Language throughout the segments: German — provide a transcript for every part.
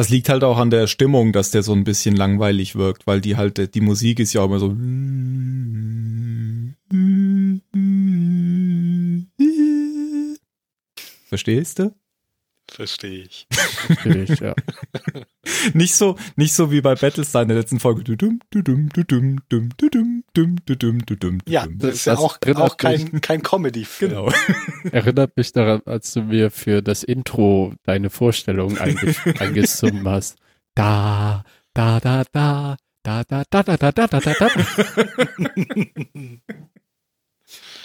Das liegt halt auch an der Stimmung, dass der so ein bisschen langweilig wirkt, weil die halt, die Musik ist ja auch immer so. Verstehst du? Verstehe ich. Verstehe ich, ja. Nicht so, nicht so wie bei Battlestar in der letzten Folge. Ja, das ist ja Das auch, auch kein, kein Comedy-Film. Genau. Erinnert mich daran, als du mir für das Intro deine Vorstellung einge eingesummt hast. Da, da, da, da, da, da, da, da, da, da, da, da, da.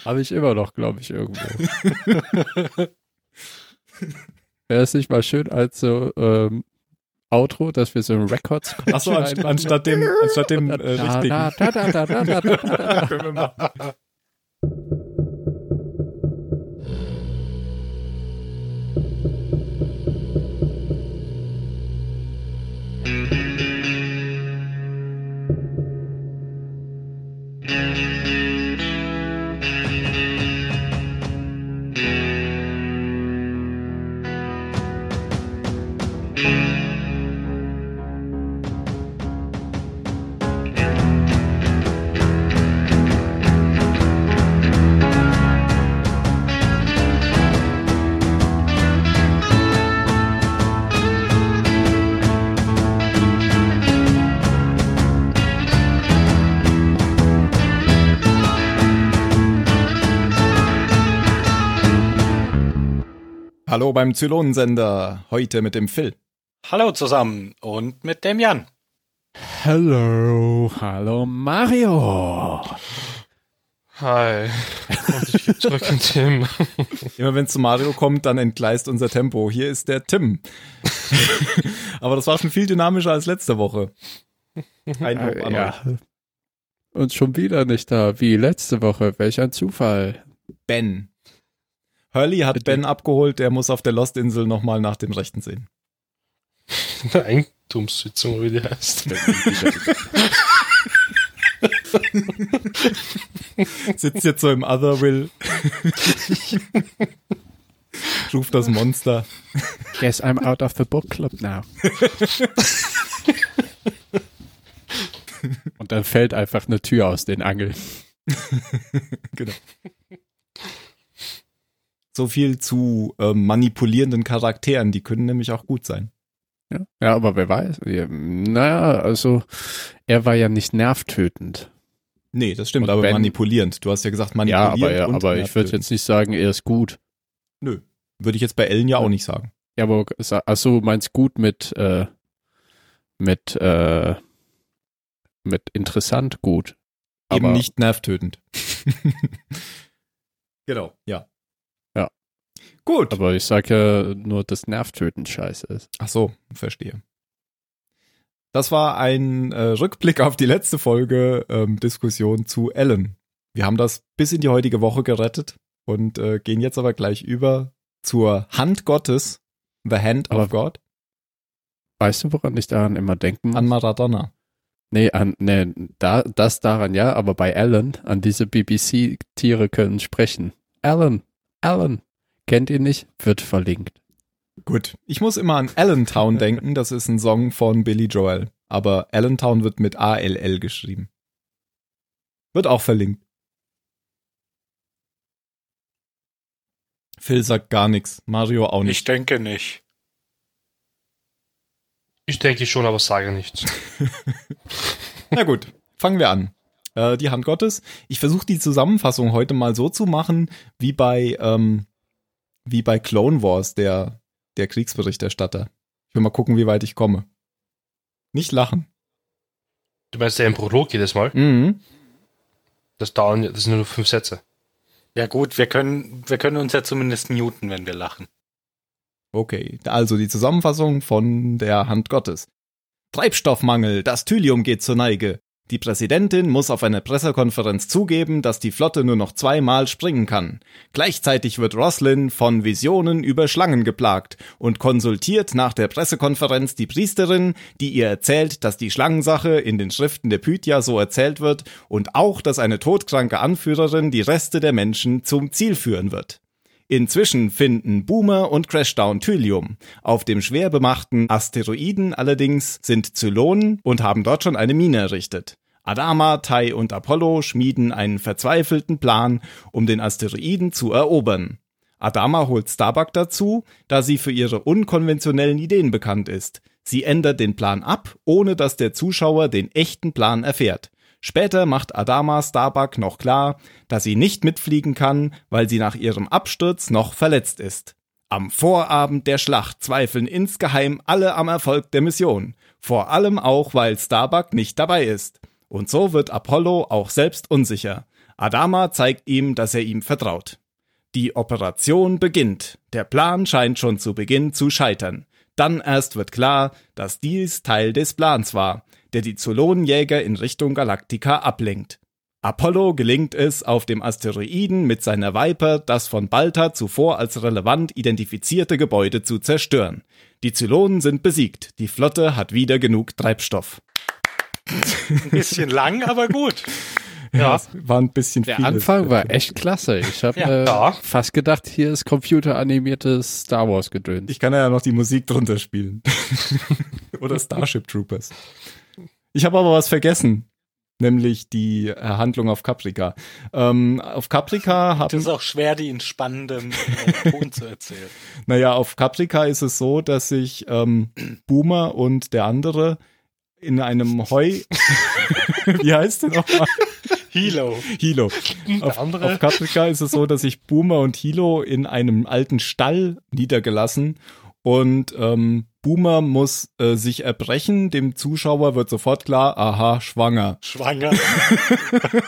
Habe ich immer noch, glaube ich, irgendwo. Wäre es nicht mal schön als so ähm, Outro, dass wir so ein Records Achso, anst anstatt dem, anstatt dem äh, da, richtigen. da, da, da, da, da, da, da. Können wir machen. Hallo beim Zylonensender. Heute mit dem Phil. Hallo zusammen und mit dem Jan. Hallo, hallo Mario. Hi. Und ich gebe zurück an Tim. Immer wenn es zu Mario kommt, dann entgleist unser Tempo. Hier ist der Tim. Aber das war schon viel dynamischer als letzte Woche. Ein Lob an euch. ja. Und schon wieder nicht da, wie letzte Woche. Welch ein Zufall. Ben. Hurley hat Bitte. Ben abgeholt, der muss auf der Lost-Insel nochmal nach dem Rechten sehen. Eigentumssitzung, wie die heißt. Sitzt jetzt so im Other Will. Ruft das Monster. Guess I'm out of the book club now. Und dann fällt einfach eine Tür aus den Angeln. genau. So viel zu ähm, manipulierenden Charakteren, die können nämlich auch gut sein. Ja, ja aber wer weiß. Ja, naja, also er war ja nicht nervtötend. Nee, das stimmt, Und aber Ben- manipulierend. Du hast ja gesagt Ja, manipulierend. aber, ja, und aber ich würde jetzt nicht sagen, er ist gut. Nö. Würde ich jetzt bei Ellen ja auch nicht sagen. Ja, aber achso, meinst gut mit äh, mit äh, mit interessant gut. Eben Aber- nicht nervtötend. genau, ja. Ja. Gut. Aber ich sage ja nur, dass nervtötend scheiße ist. Ach so, verstehe. Das war ein äh, Rückblick auf die letzte Folge ähm, Diskussion zu Ellen. Wir haben das bis in die heutige Woche gerettet und äh, gehen jetzt aber gleich über zur Hand Gottes, The Hand of Aber- God, Weißt du, woran ich daran immer denken muss? an Maradona. Nee, an, nee, da, das daran ja, aber bei Alan, an diese BBC-Tiere können sprechen. Alan, Alan, kennt ihr nicht? Wird verlinkt. Gut, ich muss immer an Allentown denken, das ist ein Song von Billy Joel, aber Allentown wird mit A-L-L geschrieben. Wird auch verlinkt. Phil sagt gar nichts, Mario auch Ich nicht. denke nicht. Ich denke schon, aber sage nichts. Na gut, fangen wir an. Äh, die Hand Gottes. Ich versuche die Zusammenfassung heute mal so zu machen, wie bei, ähm, wie bei Clone Wars, der, der Kriegsberichterstatter. Ich will mal gucken, wie weit ich komme. Nicht lachen. Du meinst ja im Prolog jedes Mal? Mhm. Das dauern, das sind nur fünf Sätze. Ja gut, wir können, wir können uns ja zumindest muten, wenn wir lachen. Okay, also die Zusammenfassung von der Hand Gottes. Treibstoffmangel, das Thylium geht zur Neige. Die Präsidentin muss auf einer Pressekonferenz zugeben, dass die Flotte nur noch zweimal springen kann. Gleichzeitig wird Roslin von Visionen über Schlangen geplagt und konsultiert nach der Pressekonferenz die Priesterin, die ihr erzählt, dass die Schlangensache in den Schriften der Pythia so erzählt wird und auch, dass eine todkranke Anführerin die Reste der Menschen zum Ziel führen wird. Inzwischen finden Boomer und Crashdown Thylium. Auf dem schwer bemachten Asteroiden allerdings sind Zylonen und haben dort schon eine Mine errichtet. Adama, Tai und Apollo schmieden einen verzweifelten Plan, um den Asteroiden zu erobern. Adama holt Starbuck dazu, da sie für ihre unkonventionellen Ideen bekannt ist. Sie ändert den Plan ab, ohne dass der Zuschauer den echten Plan erfährt. Später macht Adama Starbuck noch klar, dass sie nicht mitfliegen kann, weil sie nach ihrem Absturz noch verletzt ist. Am Vorabend der Schlacht zweifeln insgeheim alle am Erfolg der Mission, vor allem auch, weil Starbuck nicht dabei ist. Und so wird Apollo auch selbst unsicher. Adama zeigt ihm, dass er ihm vertraut. Die Operation beginnt. Der Plan scheint schon zu Beginn zu scheitern. Dann erst wird klar, dass dies Teil des Plans war der die Zylonenjäger in Richtung Galactica ablenkt. Apollo gelingt es, auf dem Asteroiden mit seiner Viper das von Balta zuvor als relevant identifizierte Gebäude zu zerstören. Die Zylonen sind besiegt, die Flotte hat wieder genug Treibstoff. Ein bisschen lang, aber gut. Ja, war ein bisschen Der vieles. Anfang war echt klasse. Ich habe Ja. äh, Ja. fast gedacht, hier ist computeranimiertes Star Wars gedöns. Ich kann ja noch die Musik drunter spielen. Oder Starship Troopers. Ich habe aber was vergessen. Nämlich die äh, Handlung auf Caprica. Ähm, auf Caprica Das haben, ist auch schwer, die in spannendem äh, Ton zu erzählen. naja, auf Caprica ist es so, dass sich ähm, Boomer und der andere in einem Heu, wie heißt der nochmal? Hilo. Hilo. Auf, Der andere? auf Caprica ist es so, dass sich Boomer und Hilo in einem alten Stall niedergelassen und ähm, Boomer muss äh, sich erbrechen. Dem Zuschauer wird sofort klar, aha, schwanger. Schwanger.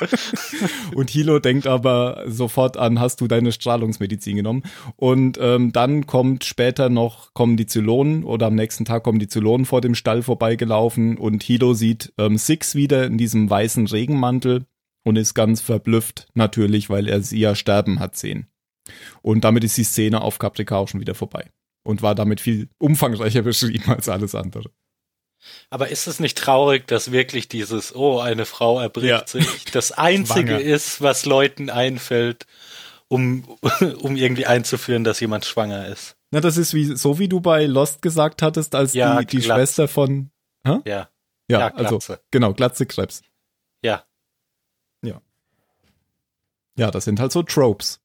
Und Hilo denkt aber sofort an, hast du deine Strahlungsmedizin genommen? Und ähm, dann kommt später noch, kommen die Zylonen oder am nächsten Tag kommen die Zylonen vor dem Stall vorbeigelaufen und Hilo sieht ähm, Six wieder in diesem weißen Regenmantel und ist ganz verblüfft, natürlich, weil er sie ja sterben hat sehen. Und damit ist die Szene auf Caprica auch schon wieder vorbei. Und war damit viel umfangreicher beschrieben als alles andere. Aber ist es nicht traurig, dass wirklich dieses, oh, eine Frau erbricht Ja. sich, das Einzige Schwanger. ist, was Leuten einfällt, um, um irgendwie einzuführen, dass jemand schwanger ist? Na, das ist wie, so wie du bei Lost gesagt hattest, als Ja, die, die Glatze. Schwester von, Ja, ja, ja, also, genau, Glatze Krebs. Ja. Ja. Ja, das sind halt so Tropes.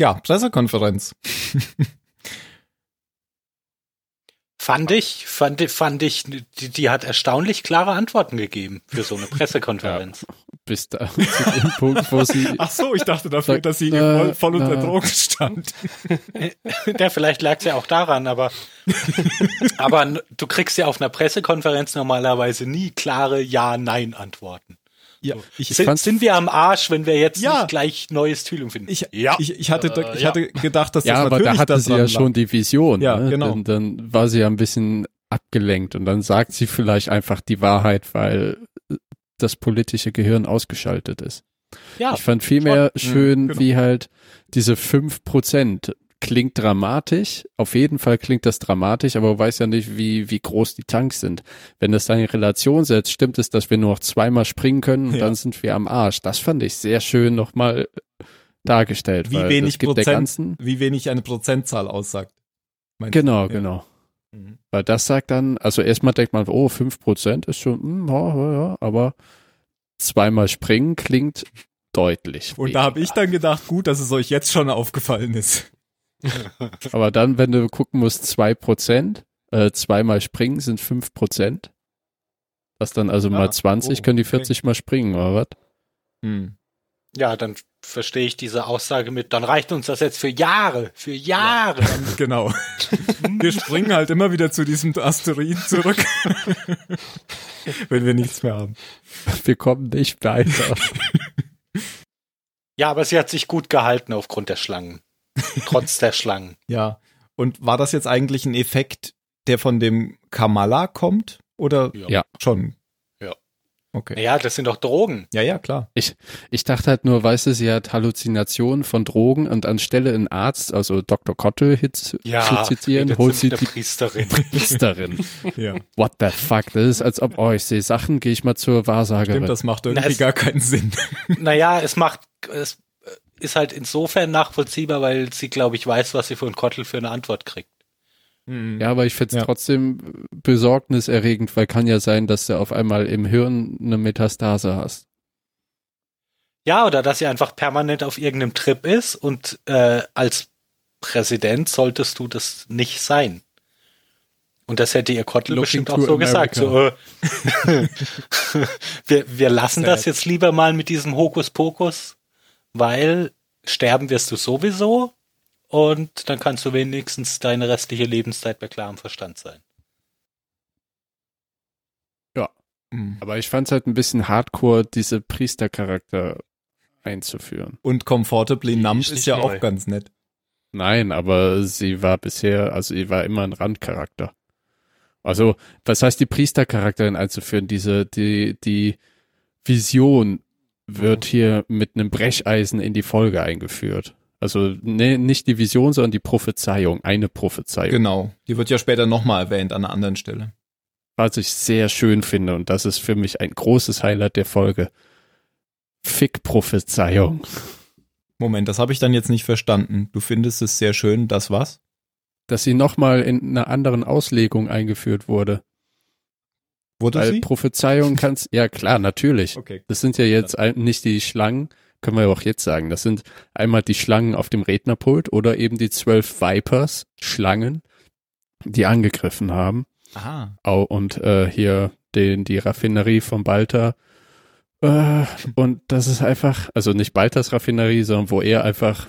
Ja, Pressekonferenz. Fand ich, fand, ich- fand ich, die, die hat erstaunlich klare Antworten gegeben für so eine Pressekonferenz. Bis da zu dem Punkt, wo sie Ach so, ich dachte dafür, Sag, dass sie äh, voll, voll unter äh. Drogen stand. Ja, vielleicht lag es ja auch daran, aber, aber du kriegst ja auf einer Pressekonferenz normalerweise nie klare Ja-Nein-Antworten. Ja, ich, Sind, fand's- sind wir am Arsch, wenn wir jetzt Ja. nicht gleich neues Thylium finden? ich, ja. ich, ich, hatte, Äh, ich ja. hatte gedacht, dass Ja, das aber natürlich da hatte sie ja daran schon die Vision. Ja, ne? genau. Dann, dann war sie ja ein bisschen abgelenkt und dann sagt sie vielleicht einfach die Wahrheit, weil das politische Gehirn ausgeschaltet ist. ja. Ich fand vielmehr Schon. schön, Mhm, genau. wie halt diese fünf Prozent klingt dramatisch. Auf jeden Fall klingt das dramatisch, aber man weiß ja nicht, wie, wie groß die Tanks sind. Wenn das dann in Relation setzt, stimmt es, dass wir nur noch zweimal springen können und Ja. dann sind wir am Arsch. Das fand ich sehr schön nochmal dargestellt. Wie weil wenig Prozent, wie wenig eine Prozentzahl aussagt. Genau, Ja. genau. Mhm. Weil das sagt dann, also erstmal denkt man, oh, fünf Prozent ist schon, hm, ja, ja, ja, aber zweimal springen klingt deutlich. Und da habe ich dann gedacht, gut, dass es euch jetzt schon aufgefallen ist. Aber dann, wenn du gucken musst, zwei Prozent, äh, zweimal springen sind fünf Prozent. Das dann also Ah, mal 20, oh, können die okay. 40 mal springen, oder was? Hm. ja, dann verstehe ich diese Aussage mit, dann reicht uns das jetzt für Jahre, für Jahre. Genau. Wir springen halt immer wieder zu diesem Asteroid zurück. Wenn wir nichts mehr haben. Wir kommen nicht weiter. Ja, aber sie hat sich gut gehalten aufgrund der Schlangen. Trotz der Schlangen. Ja. Und war das jetzt eigentlich ein Effekt, der von dem Kamala kommt? Oder Ja. schon? Ja. Okay. Ja, das sind doch Drogen. Ja, ja, klar. Ich dachte halt nur, weißt du, sie hat Halluzinationen von Drogen und anstelle einen Arzt, also Dr. Kottel hit, zu zitieren, holt sie die Priesterin. Priesterin. Ja. What the fuck? Das ist, als ob, oh, ich sehe Sachen, gehe ich mal zur Wahrsagerin. Stimmt, das macht irgendwie Na, es- gar keinen Sinn. naja, es macht, es, ist halt insofern nachvollziehbar, weil sie, glaube ich, weiß, was sie von Kottel für eine Antwort kriegt. Ja, aber ich finde es Ja. trotzdem besorgniserregend, weil kann ja sein, dass du auf einmal im Hirn eine Metastase hast. Ja, oder dass sie einfach permanent auf irgendeinem Trip ist und äh, als Präsident solltest du das nicht sein. Und das hätte ihr Kottel Looking bestimmt auch so gesagt. So, äh, wir, wir lassen das Sad. jetzt lieber mal mit diesem Hokuspokus, weil sterben wirst du sowieso und dann kannst du wenigstens deine restliche Lebenszeit bei klarem Verstand sein. Mhm. Aber ich fand es halt ein bisschen hardcore, diese Priestercharakter einzuführen. Und Comfortably Numb ist ja neu. auch ganz nett. Nein, aber sie war bisher, also sie war immer ein Randcharakter. Also, was heißt die Priestercharakterin einzuführen? Diese, die, die Vision wird hier mit einem Brecheisen in die Folge eingeführt. Also ne, nicht die Vision, sondern die Prophezeiung, eine Prophezeiung. Genau. Die wird ja später nochmal erwähnt an einer anderen Stelle. Was ich sehr schön finde und das ist für mich ein großes Highlight der Folge. Fick-Prophezeiung. Moment, das habe ich dann jetzt nicht verstanden. Du findest es sehr schön, das was? Dass sie nochmal in einer anderen Auslegung eingeführt wurde. Wurde Weil sie? Prophezeiung kannst, ja klar, natürlich. Okay. Das sind ja jetzt nicht die Schlangen, können wir ja auch jetzt sagen. Das sind einmal die Schlangen auf dem Rednerpult oder eben die zwölf Vipers, Schlangen, die angegriffen haben. Aha. Au, und äh, hier den, die Raffinerie von Balta. Äh, und das ist einfach, also nicht Baltas Raffinerie, sondern wo er einfach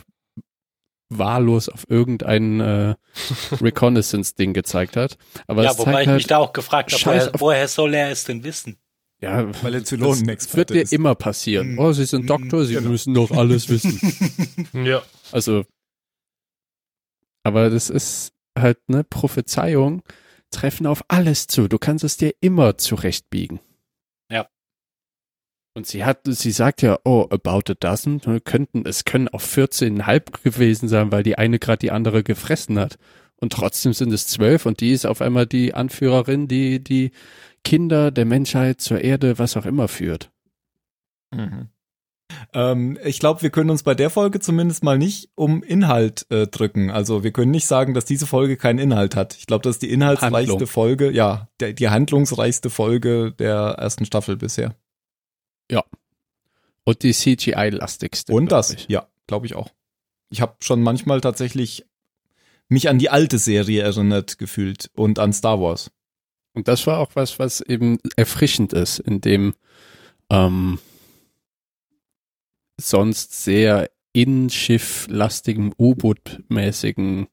wahllos auf irgendein äh, Reconnaissance-Ding gezeigt hat. Aber ja, es wobei zeigt ich halt, mich da auch gefragt habe, woher, woher soll er es denn wissen? ja, Weil er das Zylonenexperte wird dir ist. immer passieren. Mhm. Oh, Sie sind Doktor, Sie Genau. müssen doch alles wissen. Ja. Also, aber das ist halt eine Prophezeiung, treffen auf alles zu. Du kannst es dir immer zurechtbiegen. Und sie hat, sie sagt ja, oh, about a dozen, könnten, es können auch 14,5 gewesen sein, weil die eine gerade die andere gefressen hat. Und trotzdem sind es zwölf und die ist auf einmal die Anführerin, die die Kinder der Menschheit zur Erde, was auch immer führt. Mhm. Ähm, ich glaube, wir können uns bei der Folge zumindest mal nicht um Inhalt äh, drücken. Also wir können nicht sagen, dass diese Folge keinen Inhalt hat. Ich glaube, das ist die inhaltsreichste Handlung. Folge, ja, der, die handlungsreichste Folge der ersten Staffel bisher. Und die CGI-lastigste. Und das, ich. ja, glaube ich auch. Ich habe schon manchmal tatsächlich mich an die alte Serie erinnert gefühlt und an Star Wars. Und das war auch was, was eben erfrischend ist, in dem ähm, sonst sehr in-Schiff-lastigen, U-Boot-mäßigen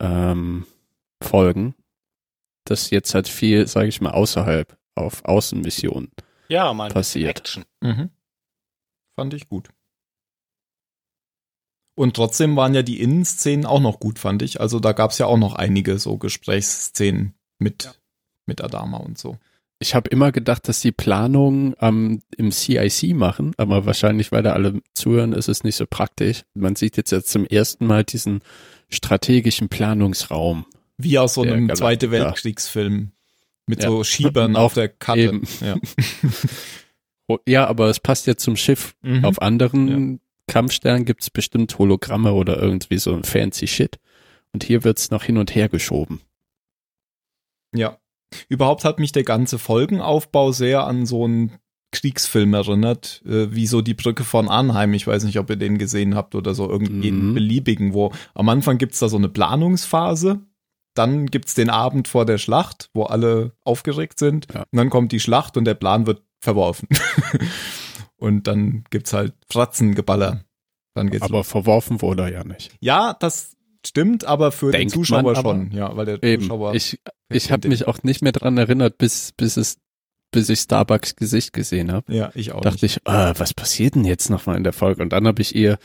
ähm, Folgen, das jetzt halt viel, sage ich mal, außerhalb auf Außenmissionen. Ja, mal Passiert. Action. Mhm. Fand ich gut. Und trotzdem waren ja die Innenszenen auch noch gut, fand ich. Also da gab's ja auch noch einige so Gesprächsszenen mit, Ja. mit Adama und so. Ich habe immer gedacht, dass die Planung ähm, im CIC machen, aber wahrscheinlich, weil da alle zuhören, ist es nicht so praktisch. Man sieht jetzt, jetzt zum ersten Mal diesen strategischen Planungsraum. Wie aus so einem. Zweite Weltkriegsfilm. Mit Ja. so Schiebern Auf- auf der Karte. eben. Ja. Oh, ja, aber es passt ja zum Schiff. Mhm. Auf anderen Kampfsternen gibt's bestimmt Hologramme oder irgendwie so ein fancy Shit. Und hier wird's noch hin und her geschoben. Ja. Überhaupt hat mich der ganze Folgenaufbau sehr an so einen Kriegsfilm erinnert, äh, wie so die Brücke von Arnheim. Ich weiß nicht, ob ihr den gesehen habt oder so irgendeinen Mhm. beliebigen, wo am Anfang gibt's da so eine Planungsphase, dann gibt's den Abend vor der Schlacht, wo alle aufgeregt sind, Ja. und dann kommt die Schlacht und der Plan wird verworfen. und dann gibt's halt Fratzengeballer. Dann geht's Aber los. verworfen wurde er ja nicht. Ja, das stimmt, aber für Denkt den Zuschauer schon, ja, weil der Eben. Zuschauer Ich, ich habe mich auch nicht mehr dran erinnert, bis, bis es, bis ich Starbucks Gesicht gesehen habe. ja, ich auch dachte ich, ah, was passiert denn jetzt nochmal in der Folge? Und dann habe ich ihr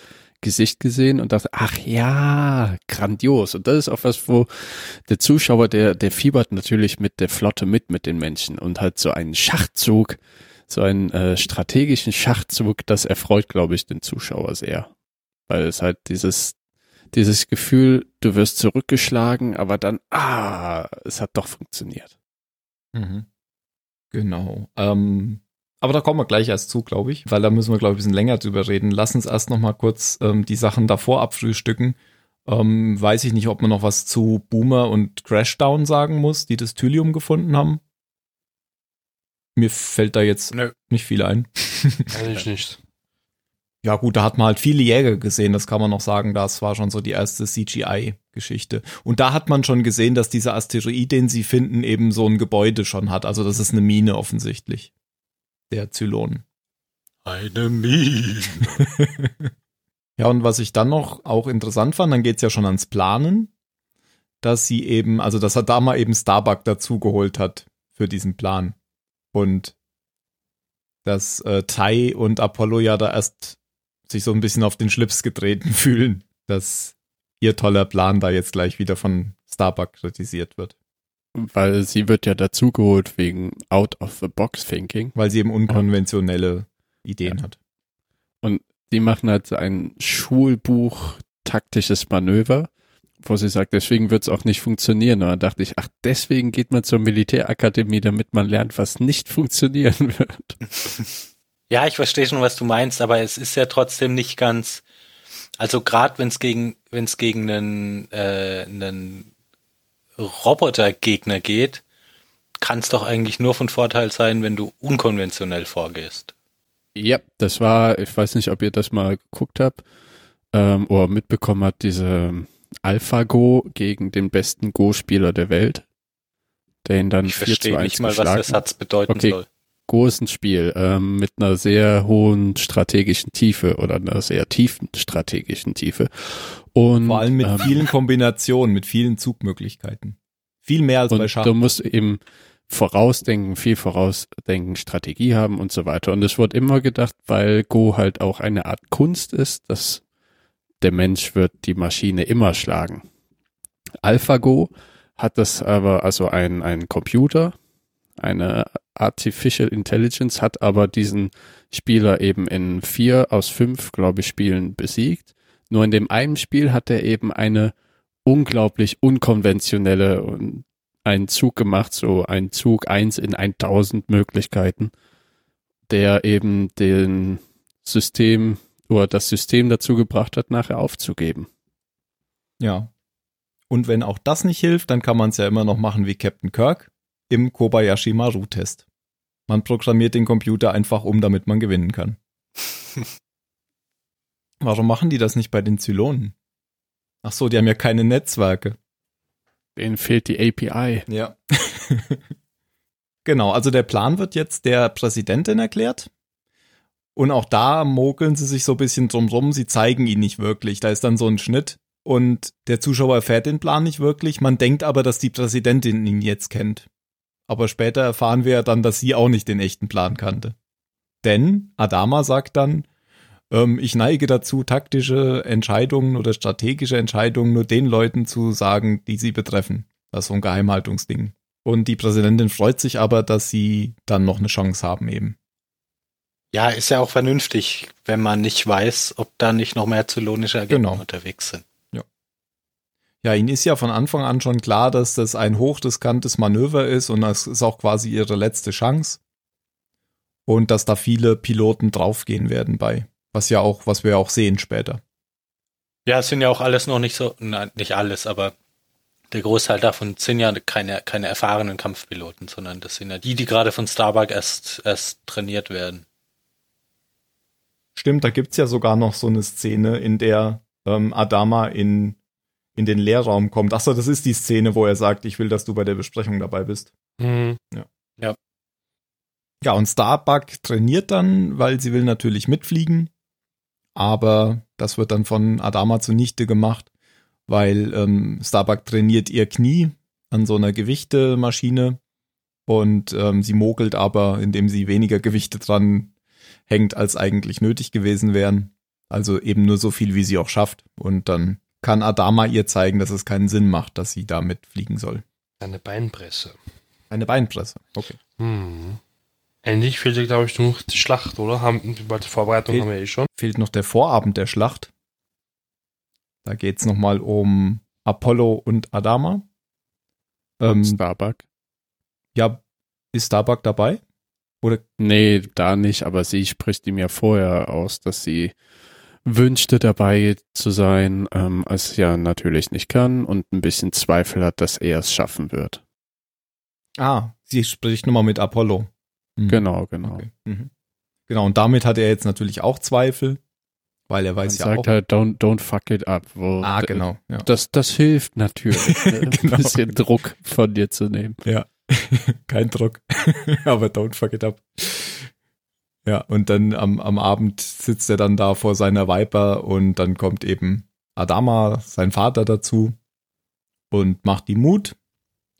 Gesicht gesehen und dachte, ach ja, grandios. Und das ist auch was, wo der Zuschauer, der, der fiebert natürlich mit der Flotte mit, mit den Menschen und halt so einen Schachzug, so einen äh, strategischen Schachzug, das erfreut, glaube ich, den Zuschauer sehr. Weil es halt dieses, dieses Gefühl, du wirst zurückgeschlagen, aber dann, ah, es hat doch funktioniert. Mhm. Genau. Ähm, Aber da kommen wir gleich erst zu, glaube ich, weil da müssen wir, glaube ich, ein bisschen länger drüber reden. Lass uns erst noch mal kurz ähm, die Sachen davor abfrühstücken. Ähm, weiß ich nicht, ob man noch was zu Boomer und Crashdown sagen muss, die das Thylium gefunden haben. Mir fällt da jetzt Nö. nicht viel ein. Eigentlich nicht. Ja gut, da hat man halt viele Jäger gesehen, das kann man noch sagen. Das war schon so die erste CGI-Geschichte. Und da hat man schon gesehen, dass dieser Asteroid, den sie finden, eben so ein Gebäude schon hat. Also das ist eine Mine offensichtlich. Der Zylon. Eine Mine. Ja, und was ich dann noch auch interessant fand, dann geht's ja schon ans Planen, dass sie eben, also dass er da mal eben Starbuck dazugeholt hat für diesen Plan. Und dass äh, Tai und Apollo ja da erst sich so ein bisschen auf den Schlips getreten fühlen, dass ihr toller Plan da jetzt gleich wieder von Starbuck kritisiert wird. Weil sie wird ja dazugeholt wegen Out-of-the-Box-Thinking. Weil sie eben unkonventionelle Ideen hat. Die machen halt ein Schulbuch taktisches Manöver, wo sie sagt, deswegen wird es auch nicht funktionieren. Und dann dachte ich, ach, deswegen geht man zur Militärakademie, damit man lernt, was nicht funktionieren wird. Ja, ich verstehe schon, was du meinst, aber es ist ja trotzdem nicht ganz. Also gerade wenn es gegen wenn es gegen einen äh, einen Robotergegner geht, kann es doch eigentlich nur von Vorteil sein, wenn du unkonventionell vorgehst. Ja, das war, ich weiß nicht, ob ihr das mal geguckt habt ähm, oder mitbekommen habt, diese AlphaGo gegen den besten Go-Spieler der Welt, der ihn dann Ich 4 zu verstehe 1 nicht mal, was der Satz bedeuten Okay. soll. Ein Spiel ähm, mit einer sehr hohen strategischen Tiefe oder einer sehr tiefen strategischen Tiefe. Und, Vor allem mit ähm, vielen Kombinationen, mit vielen Zugmöglichkeiten. Viel mehr als bei Schach. du musst eben vorausdenken, viel vorausdenken, Strategie haben und so weiter. Und es wird immer gedacht, weil Go halt auch eine Art Kunst ist, dass der Mensch wird die Maschine immer schlagen. AlphaGo hat das aber, also ein, ein Computer, eine Artificial Intelligence hat aber diesen Spieler eben in vier aus fünf, glaube ich, Spielen besiegt. Nur in dem einen Spiel hat er eben eine unglaublich unkonventionelle und einen Zug gemacht, so ein Zug eins in 1000 Möglichkeiten, der eben den System oder das System dazu gebracht hat, nachher aufzugeben. Ja. Und wenn auch das nicht hilft, dann kann man es ja immer noch machen wie Captain Kirk im Kobayashi Maru-Test. Man programmiert den Computer einfach um, damit man gewinnen kann. Warum machen die das nicht bei den Zylonen? Ach so, die haben ja keine Netzwerke. Denen fehlt die API. Ja. genau, also der Plan wird jetzt der Präsidentin erklärt. Und auch da mogeln sie sich so ein bisschen drum rum. Sie zeigen ihn nicht wirklich. Da ist dann so ein Schnitt. Und der Zuschauer erfährt den Plan nicht wirklich. Man denkt aber, dass die Präsidentin ihn jetzt kennt. Aber später erfahren wir ja dann, dass sie auch nicht den echten Plan kannte. Denn Adama sagt dann, ähm, ich neige dazu, taktische Entscheidungen oder strategische Entscheidungen nur den Leuten zu sagen, die sie betreffen. Das ist so ein Geheimhaltungsding. Und die Präsidentin freut sich aber, dass sie dann noch eine Chance haben eben. Ja, ist ja auch vernünftig, wenn man nicht weiß, ob da nicht noch mehr zylonische Agenten Genau. unterwegs sind. Ja, ihnen ist ja von Anfang an schon klar, dass das ein hochriskantes Manöver ist und das ist auch quasi ihre letzte Chance. Und dass da viele Piloten draufgehen werden bei. Was ja auch, was wir auch sehen später. Ja, es sind ja auch alles noch nicht so, nein, nicht alles, aber der Großteil davon sind ja keine, keine erfahrenen Kampfpiloten, sondern das sind ja die, die gerade von Starbuck erst, erst trainiert werden. Stimmt, da gibt's ja sogar noch so eine Szene, in der ähm, Adama in, in den Lehrraum kommt. Achso, das ist die Szene, wo er sagt, ich will, dass du bei der Besprechung dabei bist. Mhm. Ja, und Starbuck trainiert dann, weil sie will natürlich mitfliegen. Aber das wird dann von Adama zunichte gemacht, weil ähm, Starbuck trainiert ihr Knie an so einer Gewichtemaschine und ähm, sie mogelt aber, indem sie weniger Gewichte dran hängt, als eigentlich nötig gewesen wären. Also eben nur so viel, wie sie auch schafft. Und dann kann Adama ihr zeigen, dass es keinen Sinn macht, dass sie damit fliegen soll. Eine Beinpresse. Eine Beinpresse. Okay. Mhm. Endlich fehlt ja, glaube ich, nur noch die Schlacht, oder? Haben, die Vorbereitung Fehlt- haben wir eh schon. fehlt noch der Vorabend der Schlacht. Da geht's noch nochmal um Apollo und Adama. Ähm, Starbuck. ja, ist Starbuck dabei? Oder Nee, da nicht, aber sie spricht ihm ja vorher aus, dass sie wünschte dabei zu sein, ähm, es ja natürlich nicht kann und ein bisschen Zweifel hat, dass er es schaffen wird. ah, sie spricht nochmal mit Apollo. Mhm. Genau, genau. Okay. Mhm. Genau, und damit hat er jetzt natürlich auch Zweifel, weil er Man weiß ja sagt auch. halt, don't, don't fuck it up. Ah, genau. Ja. Das, das hilft natürlich, ne? Genau. ein bisschen Druck von dir zu nehmen. Ja, kein Druck. Aber don't fuck it up. Ja, und dann am, am Abend sitzt er dann da vor seiner Viper und dann kommt eben Adama, sein Vater, dazu und macht ihm Mut,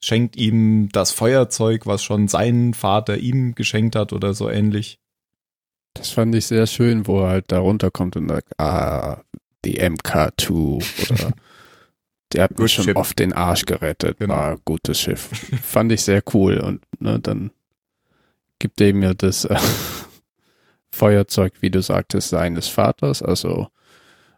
schenkt ihm das Feuerzeug, was schon sein Vater ihm geschenkt hat oder so ähnlich. Das fand ich sehr schön, wo er halt da runterkommt und sagt, ah, die MK2 oder der hat mir schon oft den Arsch gerettet. Genau. Ah, gutes Schiff. fand ich sehr cool und ne, dann gibt er mir das äh, Feuerzeug, wie du sagtest, seines Vaters, also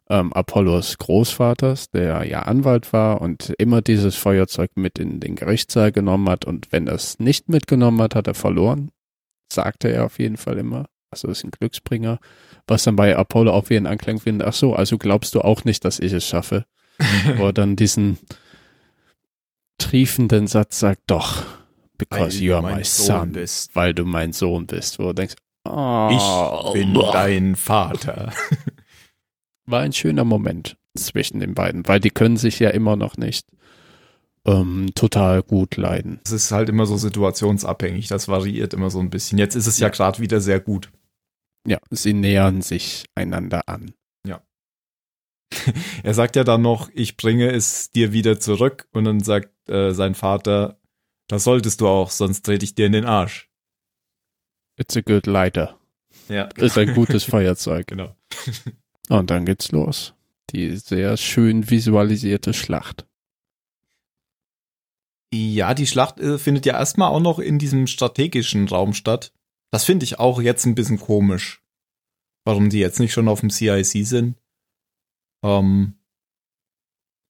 ähm, Apollos Großvaters, der ja Anwalt war und immer dieses Feuerzeug mit in den Gerichtssaal genommen hat und wenn er es nicht mitgenommen hat, hat er verloren. Sagte er auf jeden Fall immer. Also ist ein Glücksbringer. Was dann bei Apollo auch wie ein Anklang findet, ach so, also glaubst du auch nicht, dass ich es schaffe. Wo er dann diesen triefenden Satz sagt, doch, because you are my son, bist. weil du mein Sohn bist. Wo du denkst, oh, Ich bin dein Vater. war ein schöner Moment zwischen den beiden, weil die können sich ja immer noch nicht ähm, total gut leiden. Es ist halt immer so situationsabhängig, das variiert immer so ein bisschen. Jetzt ist es ja, gerade wieder sehr gut. Ja, sie nähern sich einander an. Er sagt ja dann noch, ich bringe es dir wieder zurück und dann sagt äh, sein Vater, das solltest du auch, sonst trete ich dir in den Arsch. It's a good lighter. Ja, Ist ein gutes Feuerzeug. genau. Und dann geht's los. Die sehr schön visualisierte Schlacht. Ja, die Schlacht äh, findet ja erstmal auch noch in diesem strategischen Raum statt. Das finde ich auch jetzt ein bisschen komisch. Warum die jetzt nicht schon auf dem CIC sind. Ähm,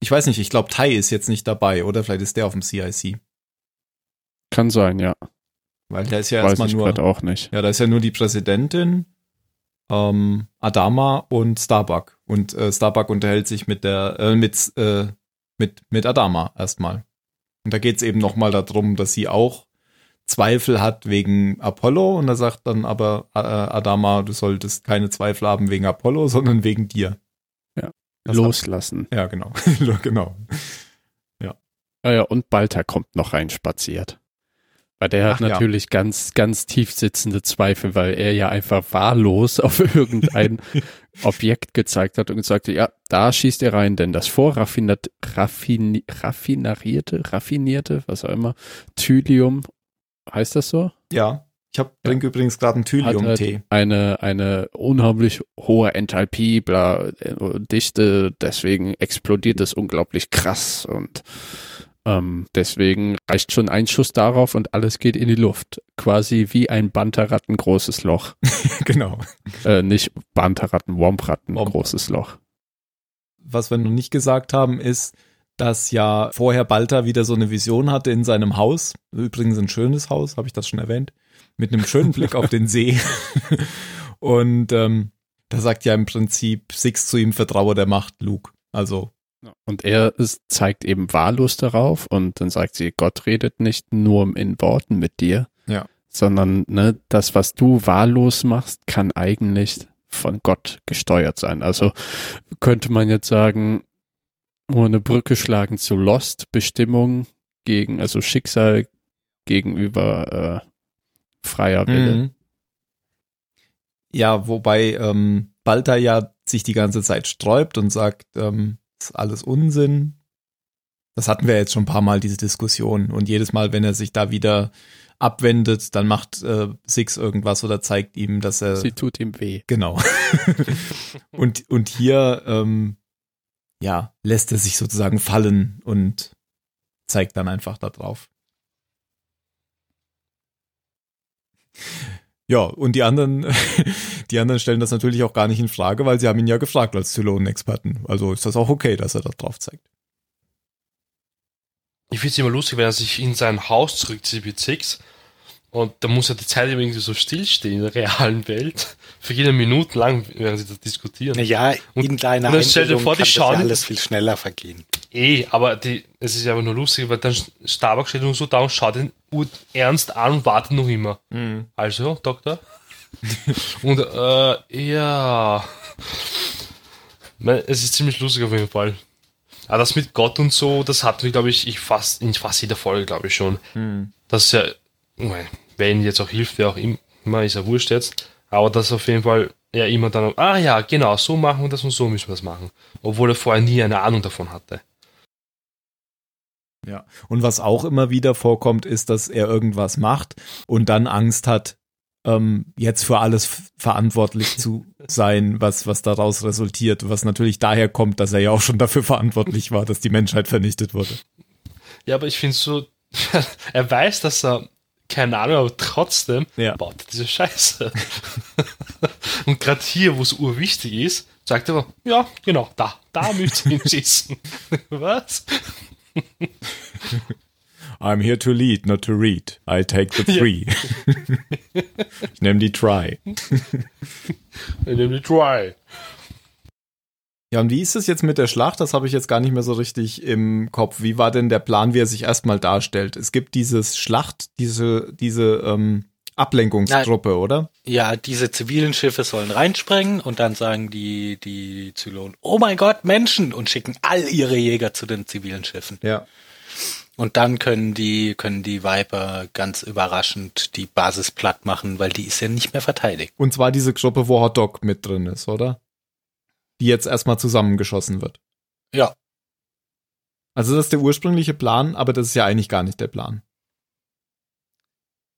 ich weiß nicht, ich glaube, Tai ist jetzt nicht dabei, oder? Vielleicht ist der auf dem CIC. Kann sein, ja. Weil der ist ja Weiß erstmal ich nur. auch nicht. Ja, da ist ja nur die Präsidentin, ähm, Adama und Starbuck. Und äh, Starbuck unterhält sich mit der, äh, mit, äh, mit, mit Adama erstmal. Und da geht's eben nochmal darum, dass sie auch Zweifel hat wegen Apollo. Und da sagt dann aber äh, Adama, du solltest keine Zweifel haben wegen Apollo, sondern wegen dir. Ja. Das Loslassen. Hat, ja, genau. genau. Ja, ja, und Balter kommt noch rein spaziert. Weil der hat Ach ja. natürlich ganz, ganz tief sitzende Zweifel, weil er ja einfach wahllos auf irgendein Objekt gezeigt hat und gesagt hat, ja, da schießt er rein, denn das vorraffinat, raffini, raffinarierte, raffinierte, was auch immer, Thylium, heißt das so? Ja. Ich hab, trinke übrigens gerade einen Thylium-Tee. halt eine, eine unheimlich hohe Enthalpie, bla, äh, Dichte, deswegen explodiert es unglaublich krass und ähm, deswegen reicht schon ein Schuss darauf und alles geht in die Luft. Quasi wie ein Banterratten großes Loch. genau. Äh, nicht Banterratten, Wompratten Womp. großes Loch. was wir noch nicht gesagt haben, ist, dass ja vorher Balta wieder so eine Vision hatte in seinem Haus. Übrigens ein schönes Haus, habe ich das schon erwähnt. Mit einem schönen Blick auf den See. Und ähm, da sagt ja im Prinzip Six zu ihm, vertraue der Macht, Luke. Also, Und er ist, zeigt eben wahllos darauf und dann sagt sie, Gott redet nicht nur in Worten mit dir, Ja. sondern ne, das, was du wahllos machst, kann eigentlich von Gott gesteuert sein. Also könnte man jetzt sagen, nur eine Brücke schlagen zu Lost, Bestimmung gegen, also Schicksal gegenüber äh, freier Wille. Mhm. Ja, wobei ähm, Balta ja sich die ganze Zeit sträubt und sagt, ähm, ist alles Unsinn. Das hatten wir jetzt schon ein paar Mal, diese Diskussion. Und jedes Mal, wenn er sich da wieder abwendet, dann macht äh, Six irgendwas oder zeigt ihm, dass er. Sie tut ihm weh. Genau. und, und hier, ähm, ja, lässt er sich sozusagen fallen und zeigt dann einfach da drauf. Ja, und die anderen, die anderen stellen das natürlich auch gar nicht in Frage, weil sie haben ihn ja gefragt als Zylonen-Experten. Also ist das auch okay, dass er da drauf zeigt. Ich finde es immer lustig, wenn er sich in sein Haus zurückzieht wie Six Und da muss ja die Zeit irgendwie so stillstehen in der realen Welt. Für jede Minute lang, während sie da diskutieren. Naja, Und- in deiner und stell dir vor, die kann das ja alles viel schneller vergehen. Eh, aber die, es ist ja aber nur lustig, weil dann Starbucks steht nur so da und schaut den Ur ernst an und wartet noch immer. Also, Doktor? und, äh, ja. Es ist ziemlich lustig auf jeden Fall. Aber das mit Gott und so, das hatten wir, glaube ich, ich fast, in fast jeder Folge, glaube ich schon. Das ist ja, nein, wer ihnen jetzt auch hilft, wer auch immer, ist ja wurscht jetzt. Aber das auf jeden Fall ja immer dann, ah ja, genau, so machen wir das und so müssen wir das machen. Obwohl er vorher nie eine Ahnung davon hatte. Ja. Und was auch immer wieder vorkommt, ist, dass er irgendwas macht und dann Angst hat, ähm, jetzt für alles verantwortlich zu sein, was, was daraus resultiert, was natürlich daher kommt, dass er ja auch schon dafür verantwortlich war, dass die Menschheit vernichtet wurde. Ja, aber ich finde so, er weiß, dass er, keine Ahnung, aber trotzdem Ja. baut er diese Scheiße. und gerade hier, wo es urwichtig ist, sagt er, ja, genau, da, da müsst ihr hinschießen. Was? I'm here to lead, not to read. I take the three. ich nehme die Try. Nämlich try. Ja, und wie ist es jetzt mit der Schlacht? Das habe ich jetzt gar nicht mehr so richtig im Kopf. Wie war denn der Plan, wie er sich erstmal darstellt? Es gibt dieses Schlacht, diese, diese ähm, Ablenkungstruppe, oder? Ja, diese zivilen Schiffe sollen reinsprengen und dann sagen die, die Zylonen, oh mein Gott, Menschen und schicken all ihre Jäger zu den zivilen Schiffen. Ja. Und dann können die, können die Viper ganz überraschend die Basis platt machen, weil die ist ja nicht mehr verteidigt. Und zwar diese Gruppe, wo Hotdog mit drin ist, oder? Die jetzt erstmal zusammengeschossen wird. Ja. Also das ist der ursprüngliche Plan, aber das ist ja eigentlich gar nicht der Plan.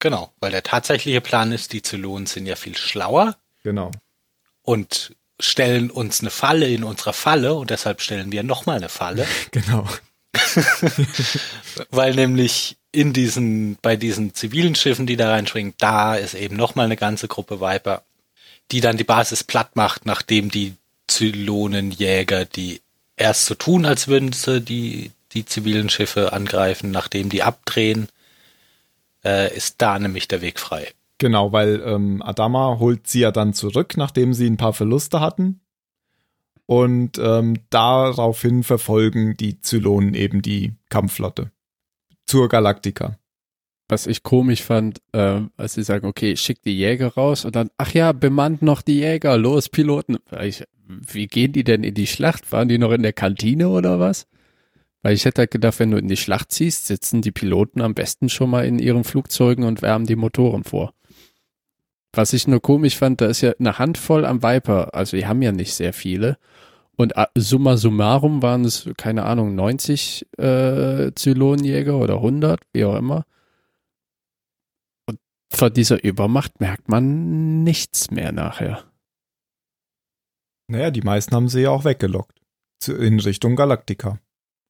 Genau, weil der tatsächliche Plan ist, die Zylonen sind ja viel schlauer Genau. und stellen uns eine Falle in unserer Falle und deshalb stellen wir nochmal eine Falle, Genau. weil nämlich in diesen, bei diesen zivilen Schiffen, die da reinspringen, da ist eben nochmal eine ganze Gruppe Viper, die dann die Basis platt macht, nachdem die Zylonenjäger, die erst so tun, als würden sie die, die zivilen Schiffe angreifen, nachdem die abdrehen, äh, ist da nämlich der Weg frei. Genau, weil ähm, Adama holt sie ja dann zurück, nachdem sie ein paar Verluste hatten. Und ähm, daraufhin verfolgen die Zylonen eben die Kampfflotte zur Galaktika. Was ich komisch fand, äh, als sie sagen, okay, schick die Jäger raus und dann, ach ja, bemannt noch die Jäger, los, Piloten. Ich, wie gehen die denn in die Schlacht? Waren die noch in der Kantine oder was? Weil ich hätte halt gedacht, wenn du in die Schlacht ziehst, sitzen die Piloten am besten schon mal in ihren Flugzeugen und wärmen die Motoren vor. Was ich nur komisch fand, da ist ja eine Handvoll am Viper, also wir haben ja nicht sehr viele. Und äh, summa summarum waren es, keine Ahnung, 90 äh, Zylonenjäger oder 100, wie auch immer. Von dieser Übermacht merkt man nichts mehr nachher. Naja, die meisten haben sie ja auch weggelockt. In Richtung Galaktika.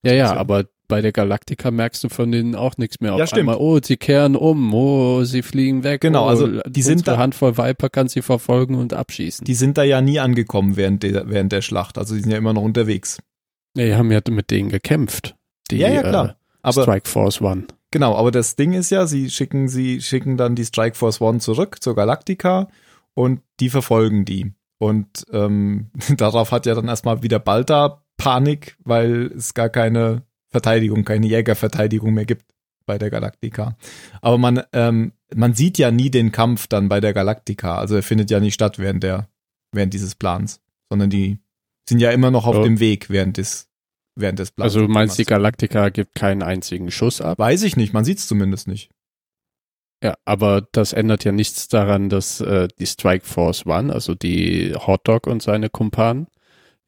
Ja, ja, aber bei der Galaktika merkst du von denen auch nichts mehr. Auf Ja, stimmt. einmal, oh, sie kehren um, oh, sie fliegen weg. Genau, oh, also die sind da- Handvoll Viper kann sie verfolgen und abschießen. Die sind da ja nie angekommen während der, während der Schlacht. Also die sind ja immer noch unterwegs. Ja, die haben ja mit denen gekämpft. Die, Ja, ja, klar. Äh, Aber Strike Force One. Genau, aber das Ding ist ja, sie schicken, sie schicken dann die Strike Force One zurück zur Galaktika und die verfolgen die. Und ähm, darauf hat ja dann erstmal wieder Balta Panik, weil es gar keine Verteidigung, keine Jägerverteidigung mehr gibt bei der Galaktika. Aber man, ähm, man sieht ja nie den Kampf dann bei der Galaktika. Also er findet ja nicht statt während der, während dieses Plans, sondern die sind ja immer noch auf Ja. dem Weg während des, während des Plans. Also du meinst, die Galaktika gibt keinen einzigen Schuss ab? Weiß ich nicht, man sieht es zumindest nicht. Ja, aber das ändert ja nichts daran, dass äh, die Strike Force One, also die Hotdog und seine Kumpanen,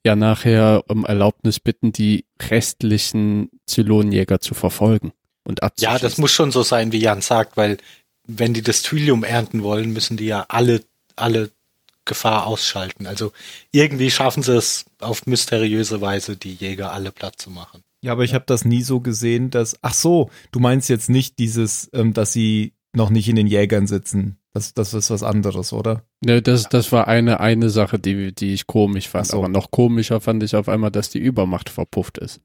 ja nachher um Erlaubnis bitten, die restlichen Zylonenjäger zu verfolgen und Ja, abzuschießen. das muss schon so sein, wie Jan sagt, weil wenn die das Thylium ernten wollen, müssen die ja alle, alle Gefahr ausschalten. Also irgendwie schaffen sie es auf mysteriöse Weise, die Jäger alle platt zu machen. Ja, aber ich habe das nie so gesehen, dass. Ach so, du meinst jetzt nicht dieses, ähm, dass sie noch nicht in den Jägern sitzen. Das, das ist was anderes, oder? Ne, das, das war eine, eine Sache, die, die ich komisch fand. So. Aber noch komischer fand ich auf einmal, dass die Übermacht verpufft ist.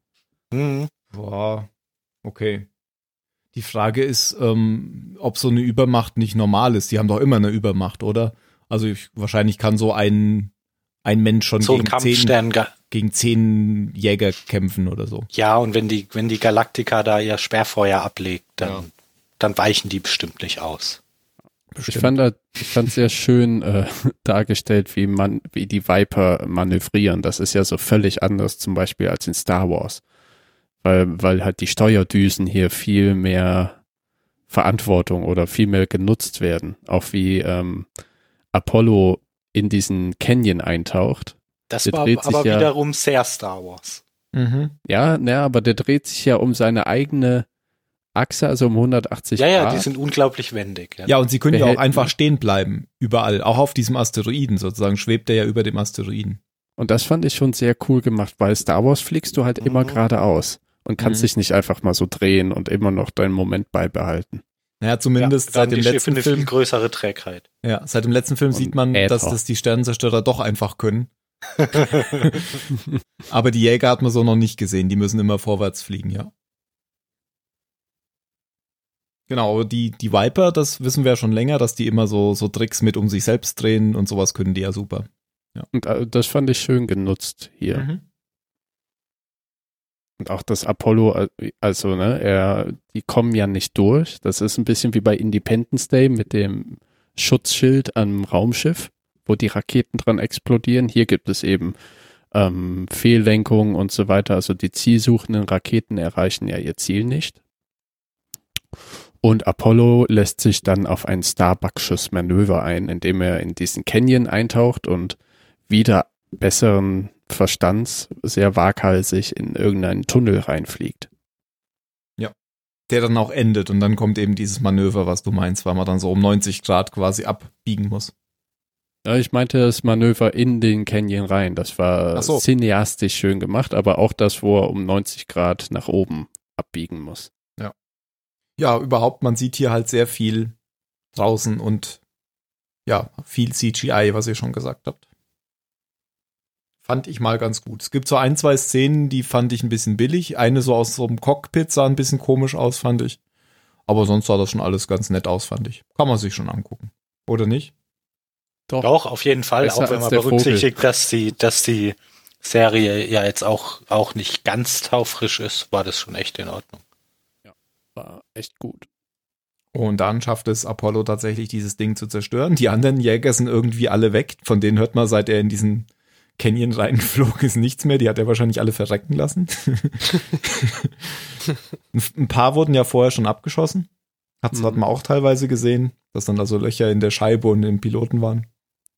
Mhm. Boah, okay. Die Frage ist, ähm, ob so eine Übermacht nicht normal ist. Die haben doch immer eine Übermacht, oder? Also ich, wahrscheinlich kann so ein, ein Mensch schon So ein gegen, zehn, gegen zehn Jäger kämpfen oder so. Ja, und wenn die, wenn die Galaktika da ihr Sperrfeuer ablegt, dann, Ja. dann weichen die bestimmt nicht aus. Ich fand das, ich fand sehr schön äh, dargestellt, wie man, wie die Viper manövrieren. Das ist ja so völlig anders, zum Beispiel als in Star Wars. Weil, weil halt die Steuerdüsen hier viel mehr Verantwortung oder viel mehr genutzt werden. Auch wie ähm, Apollo in diesen Canyon eintaucht. Das Der war dreht sich aber ja- wiederum sehr Star Wars. Mhm. Ja, ne, aber der dreht sich ja um seine eigene Achse, also um 180 Ja, ja, Grad. die sind unglaublich wendig. Ja. Ja, und sie können ja auch Behälten. einfach stehen bleiben. Überall. Auch auf diesem Asteroiden sozusagen. Schwebt er ja über dem Asteroiden. Und das fand ich schon sehr cool gemacht, weil Star Wars fliegst du halt immer Mhm. geradeaus und kannst Mhm. dich nicht einfach mal so drehen und immer noch deinen Moment beibehalten. Naja, zumindest ja, seit dem die Schiffe letzten eine viel Film. größere Trägheit. Ja, seit dem letzten Film Und sieht man, Äther. dass das die Sternenzerstörer doch einfach können. Aber die Jäger hat man so noch nicht gesehen. Die müssen immer vorwärts fliegen, ja. Genau, aber die, die Viper, das wissen wir ja schon länger, dass die immer so, so Tricks mit um sich selbst drehen und sowas können die ja super. Und äh, das fand ich schön genutzt hier. Mhm. Und auch das Apollo, äh, also, ne, er, die kommen ja nicht durch. Das ist ein bisschen wie bei Independence Day mit dem Schutzschild am Raumschiff, wo die Raketen dran explodieren. Hier gibt es eben ähm, Fehllenkung und so weiter. Also die zielsuchenden Raketen erreichen ja ihr Ziel nicht. Und Apollo lässt sich dann auf ein Starbuck-Schuss-Manöver ein, indem er in diesen Canyon eintaucht und wieder besseren Verstands sehr waghalsig in irgendeinen Tunnel reinfliegt. Der dann auch endet und dann kommt eben dieses Manöver, was du meinst, weil man dann so um 90 Grad quasi abbiegen muss. Ja, ich meinte das Manöver in den Canyon rein. Das war so. cineastisch schön gemacht, aber auch das, wo er um 90 Grad nach oben abbiegen muss. Ja, überhaupt, man sieht hier halt sehr viel draußen und ja, viel CGI, was ihr schon gesagt habt. Fand ich mal ganz gut. Es gibt so ein, zwei Szenen, die fand ich ein bisschen billig. Eine so aus so einem Cockpit sah ein bisschen komisch aus, fand ich. Aber sonst sah das schon alles ganz nett aus, fand ich. Kann man sich schon angucken. Oder nicht? Doch, auf jeden Fall, Besser auch wenn man berücksichtigt, dass die, dass die Serie ja jetzt auch, auch nicht ganz taufrisch ist, war das schon echt in Ordnung. War echt gut. Und dann schafft es Apollo tatsächlich, dieses Ding zu zerstören. Die anderen Jäger sind irgendwie alle weg. Von denen hört man, seit er in diesen Canyon reingeflogen ist, nichts mehr. Die hat er wahrscheinlich alle verrecken lassen. Ein paar wurden ja vorher schon abgeschossen. Hat's, Mhm. Hat man auch teilweise gesehen, dass dann also Löcher in der Scheibe und im Piloten waren.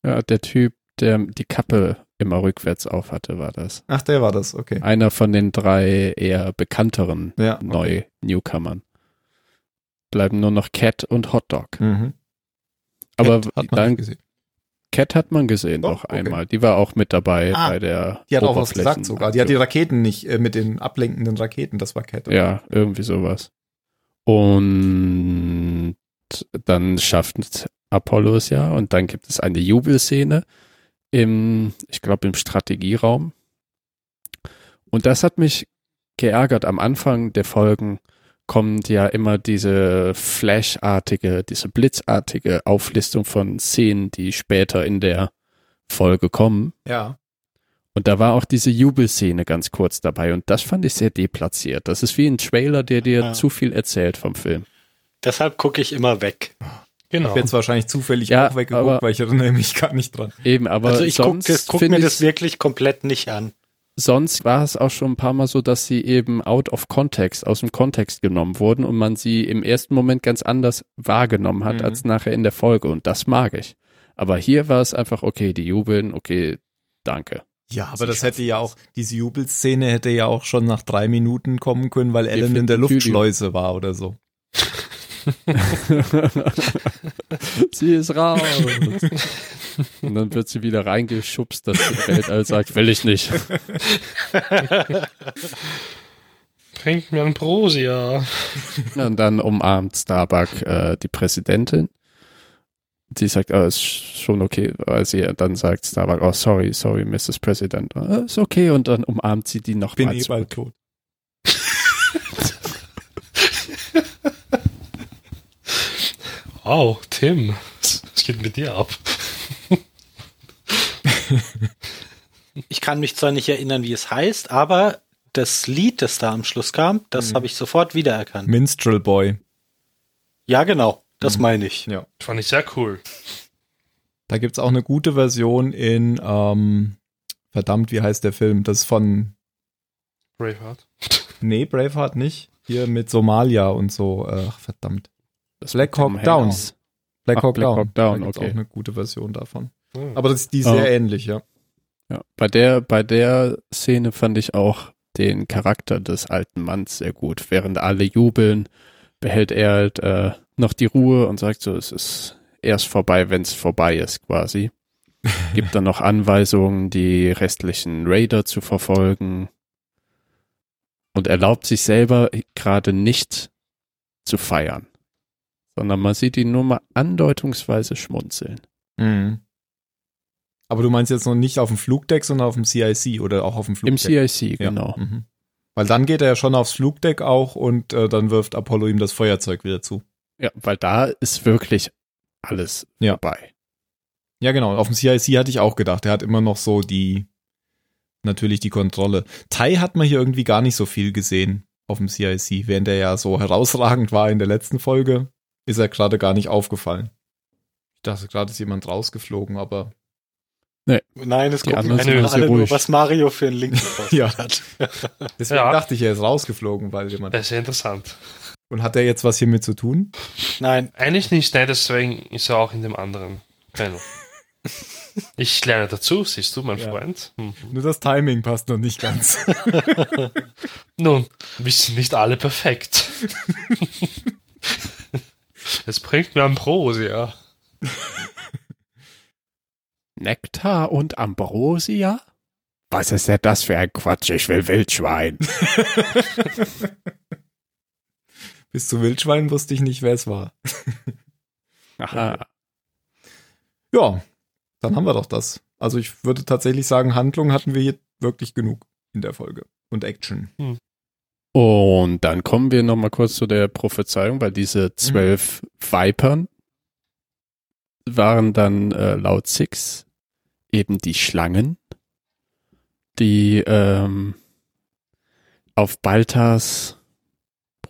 Ja, der Typ, der die Kappe immer rückwärts auf hatte, war das. Ach, der war das, okay. Einer von den drei eher bekannteren Ja, okay. Neu-Newcomern. Bleiben nur noch Cat und Hotdog. Mhm. Aber Cat hat man dann nicht gesehen. Cat hat man gesehen doch okay. einmal. Die war auch mit dabei Ah, bei der Die hat auch was gesagt sogar. Die hat die Raketen nicht, äh, mit den ablenkenden Raketen, das war Cat. Ja, irgendwie sowas. Und dann schafft Apollo es ja und dann gibt es eine Jubelszene im, ich glaube, im Strategieraum. Und das hat mich geärgert. Am Anfang der Folgen kommt ja immer diese flashartige, diese blitzartige Auflistung von Szenen, die später in der Folge kommen. Ja. Und da war auch diese Jubelszene ganz kurz dabei und das fand ich sehr deplatziert. Das ist wie ein Trailer, der dir Ja. zu viel erzählt vom Film. Deshalb gucke ich immer weg. Genau. Ich bin jetzt wahrscheinlich zufällig Ja, auch weggeguckt, aber- weil ich erinnere mich gar nicht dran. Eben, aber also ich gucke guck mir das wirklich komplett nicht an. Sonst war es auch schon ein paar Mal so, dass sie eben out of context, aus dem Kontext genommen wurden und man sie im ersten Moment ganz anders wahrgenommen hat Mhm. als nachher in der Folge und das mag ich. Aber hier war es einfach, okay, die jubeln, okay, danke. Ja, aber das hätte ja auch, diese Jubelszene hätte ja auch schon nach drei Minuten kommen können, weil Ellen in der Luftschleuse war oder so. sie ist raus. Und dann wird sie wieder reingeschubst, dass die Weltall sagt, will ich nicht. Bringt mir ein Prosia. Und dann umarmt Starbuck äh, die Präsidentin. Die sagt, oh, ist schon okay, weil sie dann sagt Starbuck, oh, sorry, sorry, Mrs. President. Oh, ist okay. Und dann umarmt sie die noch Bin mal eh zurück. bald tot. Oh, Tim, was geht mit dir ab? Ich kann mich zwar nicht erinnern, wie es heißt, aber das Lied, das da am Schluss kam, das Mhm. habe ich sofort wiedererkannt. Minstrel Boy. Ja, genau. Das Mhm. meine ich. Ja. Fand ich sehr cool. Da gibt's auch eine gute Version in, ähm, verdammt, wie heißt der Film? Das ist von, Braveheart. nee, Braveheart nicht. Hier mit Somalia und so. Ach, verdammt. Das Black Hawk Down. Hands. Black Ach, Hawk Black Down. Hawk Down, da gibt's okay. auch eine gute Version davon. Hm. Aber das ist die sehr Oh. ähnlich, ja. Ja, bei der, bei der Szene fand ich auch den Charakter des alten Manns sehr gut. Während alle jubeln, behält er halt äh, noch die Ruhe und sagt so, es ist erst vorbei, wenn es vorbei ist, quasi. Gibt dann noch Anweisungen, die restlichen Raider zu verfolgen und erlaubt sich selber gerade nicht zu feiern, sondern man sieht ihn nur mal andeutungsweise schmunzeln. Mhm. Aber du meinst jetzt noch nicht auf dem Flugdeck, sondern auf dem CIC oder auch auf dem Im Flugdeck? CIC, Ja. genau. Mhm. Weil dann geht er ja schon aufs Flugdeck auch und äh, dann wirft Apollo ihm das Feuerzeug wieder zu. Ja, weil da ist wirklich alles Ja. vorbei. Ja, genau. Auf dem CIC hatte ich auch gedacht. Er hat immer noch so die, natürlich die Kontrolle. Tai hat man hier irgendwie gar nicht so viel gesehen auf dem CIC. Während er ja so herausragend war in der letzten Folge, ist er gerade gar nicht aufgefallen. Ich dachte gerade ist jemand rausgeflogen, aber Nein, es Die gucken anderen sind alle, alle nur, ruhig. was Mario für einen Link Ja. hat. deswegen Ja. dachte ich, er ist rausgeflogen, weil jemand. Das ist sehr interessant. Und hat er jetzt was hiermit zu tun? Nein, Eigentlich nicht, nein, deswegen ist er auch in dem anderen Panel. Ich lerne dazu, siehst du, mein Ja. Freund. Hm. Nur das Timing passt noch nicht ganz. Nun, wir sind nicht alle perfekt. Es bringt mir Ambrosia. Nektar und Ambrosia? Was ist denn das für ein Quatsch? Ich will Wildschwein. Bis zu Wildschwein wusste ich nicht, wer es war. Aha. Ja, dann haben wir doch das. Also ich würde tatsächlich sagen, Handlung hatten wir hier wirklich genug in der Folge. Und Action. Und dann kommen wir nochmal kurz zu der Prophezeiung, weil diese zwölf Vipern waren dann äh, laut Six eben die Schlangen, die ähm, auf Baltas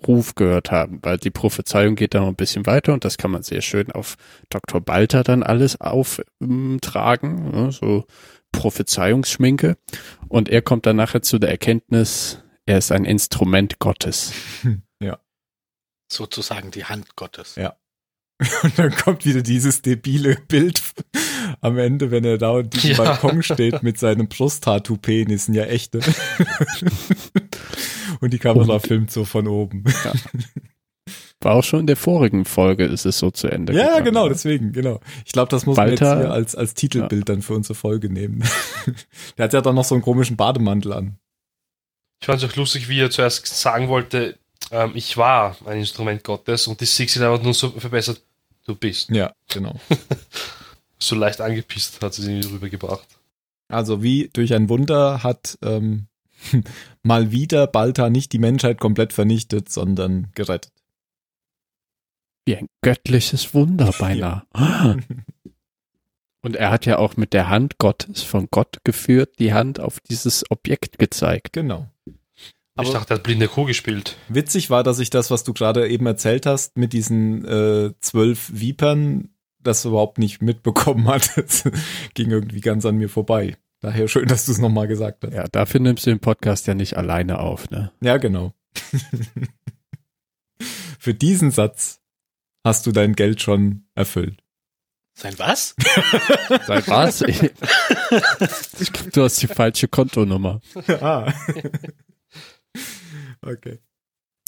Ruf gehört haben, weil die Prophezeiung geht dann noch ein bisschen weiter und das kann man sehr schön auf Dr. Balter dann alles auftragen, ne, so Prophezeiungsschminke. Und er kommt dann nachher zu der Erkenntnis, er ist ein Instrument Gottes. sozusagen die Hand Gottes. Ja. Und dann kommt wieder dieses debile Bild am Ende, wenn er da und diesem Ja. Balkon steht mit seinem Brusttattoo-Penis, sind ja echte. und die Kamera Und- filmt so von oben. War auch schon in der vorigen Folge, ist es so zu Ende Ja, gegangen. genau, deswegen, genau. Ich glaube, das muss man jetzt hier als, als Titelbild dann für unsere Folge nehmen. Der hat ja dann noch so einen komischen Bademantel an. Ich fand es auch lustig, wie er zuerst sagen wollte, ähm, ich war ein Instrument Gottes und die Six ihn einfach nur so verbessert, du bist. Ja, genau. So leicht angepisst hat sie es irgendwie rübergebracht. Also wie durch ein Wunder hat ähm, mal wieder Balta nicht die Menschheit komplett vernichtet, sondern gerettet. Wie ein göttliches Wunder beinahe. Und er hat ja auch mit der Hand Gottes, von Gott geführt, die Hand auf dieses Objekt gezeigt. Genau. ich Aber- dachte, er hat blinde Kuh gespielt. Witzig war, dass ich das, was du gerade eben erzählt hast, mit diesen äh, zwölf Vipern, das überhaupt nicht mitbekommen hat. Das ging irgendwie ganz an mir vorbei. Daher schön, dass du es nochmal gesagt hast. Ja, dafür nimmst du den Podcast ja nicht alleine auf, ne? Ja, genau. Für diesen Satz hast du dein Geld schon erfüllt. Sein was? Seit was? ich glaub, du hast die falsche Kontonummer. ah. okay.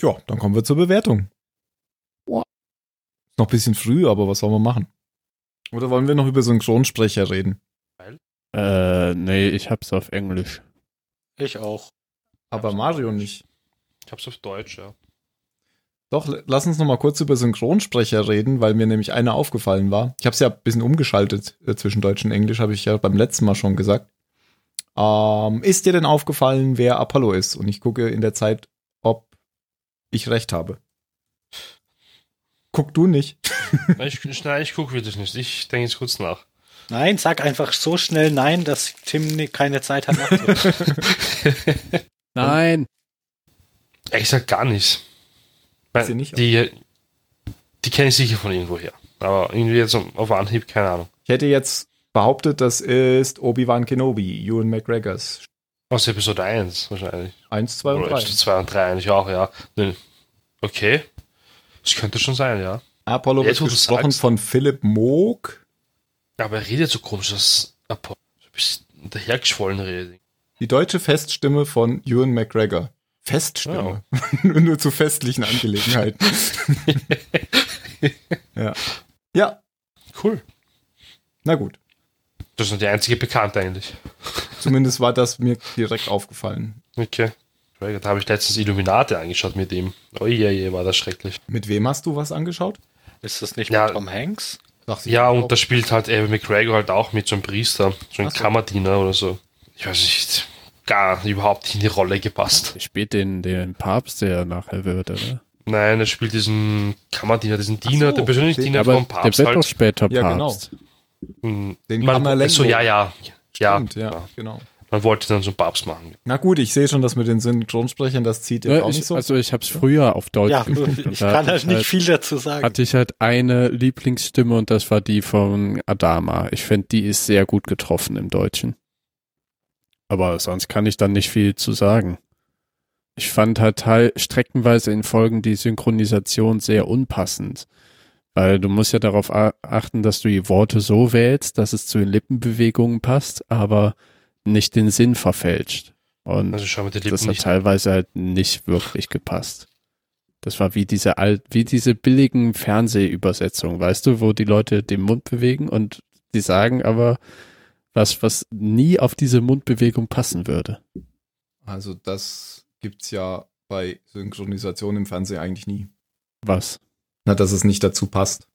Ja, dann kommen wir zur Bewertung. Boah. Noch ein bisschen früh, aber was sollen wir machen? Oder wollen wir noch über Synchronsprecher reden? Äh, nee, ich hab's auf Englisch. Ich auch. Aber Mario nicht. Ich hab's auf Deutsch, ja. Doch, lass uns noch mal kurz über Synchronsprecher reden, weil mir nämlich einer aufgefallen war. Ich habe es ja ein bisschen umgeschaltet äh, zwischen Deutsch und Englisch, habe ich ja beim letzten Mal schon gesagt. Ähm, ist dir denn aufgefallen, wer Apollo ist? Und ich gucke in der Zeit, ob ich recht habe. Guck du nicht. Nein, ich, nein, ich gucke wirklich nicht. Ich denke jetzt kurz nach. Nein, sag einfach so schnell nein, dass Tim keine Zeit hat. Nein. Ich sag gar nichts. Weil Sie nicht? Die, die kenne ich sicher von irgendwoher. Aber irgendwie jetzt auf Anhieb, keine Ahnung. Ich hätte jetzt behauptet, das ist Obi-Wan Kenobi, Ewan McGregors. Aus Episode 1 wahrscheinlich. Eins, zwei und Oder drei. Episode 2 und 3 eigentlich auch, ja. Okay. Das könnte schon sein, ja. Apollo wird Jetzt, du gesprochen von Philipp Moog. Aber er redet so komisch, dass Apollo ein bisschen dahergeschwollen redet. Die deutsche Feststimme von Ewan McGregor. Feststimme. Nur nur zu festlichen Angelegenheiten. ja. Ja, Cool. na gut. Das ist nur die einzige Bekannte eigentlich. Zumindest war das mir direkt aufgefallen. Okay. Da habe ich letztens Illuminate angeschaut mit ihm. Oh je, je, war das schrecklich. Mit wem hast du was angeschaut? Ist das nicht Ja. mit Tom Hanks? Ja, und da spielt halt Evan McGregor halt auch mit so einem Priester, so ein Ach so. Kammerdiener oder so. Ich weiß nicht, gar überhaupt nicht in die Rolle gepasst. Er spielt den, den Papst, der nachher wird, oder? Nein, er spielt diesen Kammerdiener, diesen Diener, so, der persönliche den- Diener Aber vom der Papst wird doch halt. später Ja, genau. Papst. Mm, Den man, Kammerlengo. so, ja, ja. Ja, Stimmt, ja, ja. genau. Man wollte dann so einen Papst machen. Na gut, ich sehe schon, dass mit den Synchronsprechern das zieht jetzt Ja, auch ich, nicht so. also ich habe es früher auf Deutsch Ja, geguckt. ich kann halt nicht viel dazu sagen. hatte ich halt eine Lieblingsstimme und das war die von Adama. Ich finde, die ist sehr gut getroffen im Deutschen. Aber sonst kann ich dann nicht viel zu sagen. Ich fand halt teil, streckenweise in Folgen die Synchronisation sehr unpassend. Weil du musst ja darauf achten, dass du die Worte so wählst, dass es zu den Lippenbewegungen passt, aber nicht den Sinn verfälscht. Und Also das hat teilweise halt nicht wirklich gepasst. Das war wie diese alt, wie diese billigen Fernsehübersetzungen, weißt du, wo die Leute den Mund bewegen und die sagen aber was, was nie auf diese Mundbewegung passen würde. Also das gibt's ja bei Synchronisation im Fernsehen eigentlich nie. Was? Na, dass es nicht dazu passt.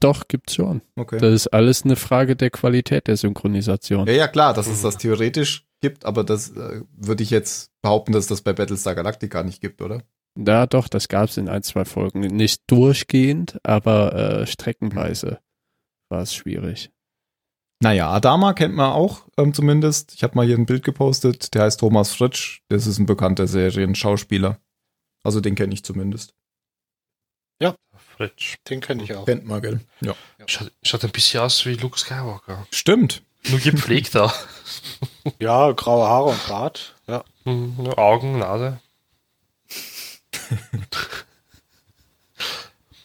Doch, gibt's schon. Okay. Das ist alles eine Frage der Qualität der Synchronisation. Ja, ja, klar, dass es Mhm. das theoretisch gibt, aber das äh, würde ich jetzt behaupten, dass das bei Battlestar Galactica nicht gibt, oder? Ja, doch, das gab's in ein, zwei Folgen. Nicht durchgehend, aber äh, streckenweise war es schwierig. Naja, Adama kennt man auch ähm, zumindest. Ich habe mal hier ein Bild gepostet, der heißt Thomas Fritsch. Das ist ein bekannter Serienschauspieler. Also den kenne ich zumindest. Fritsch. Den kenne ich auch. Kennt man, gell? Ja. Schaut, schaut ein bisschen aus wie Luke Skywalker. Stimmt. Nur gepflegter. Ja, graue Haare und Bart. Ja. Hm, nur Augen, Nase.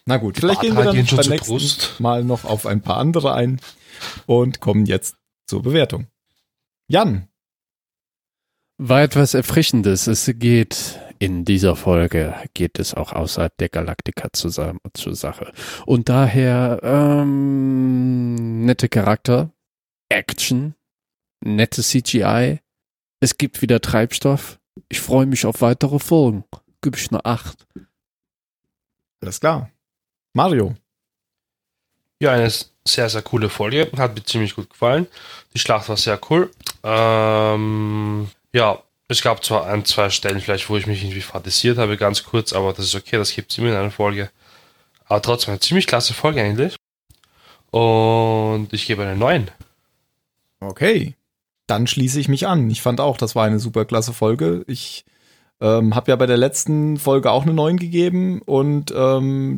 Na gut, Die vielleicht gehen wir dann beim nächsten Brust. Mal noch auf ein paar andere ein und kommen jetzt zur Bewertung. Jan, War etwas Erfrischendes. Es geht in dieser Folge geht es auch außerhalb der Galaktika zusammen zur Sache. Und daher ähm, nette Charakter, Action, nette CGI. Es gibt wieder Treibstoff. Ich freue mich auf weitere Folgen. Gib ich eine Acht. alles klar. Mario, Ja, eine sehr, sehr coole Folge. Hat mir ziemlich gut gefallen. Die Schlacht war sehr cool. Ähm, ja, es gab zwar ein, zwei Stellen vielleicht, wo ich mich irgendwie fantasiert habe, ganz kurz, aber das ist okay, das gibt es immer in einer Folge. Aber trotzdem eine ziemlich klasse Folge eigentlich. Und ich gebe eine 9. okay. Dann schließe ich mich an. Ich fand auch, das war eine super klasse Folge. Ich ähm, habe ja bei der letzten Folge auch eine 9 gegeben und ähm,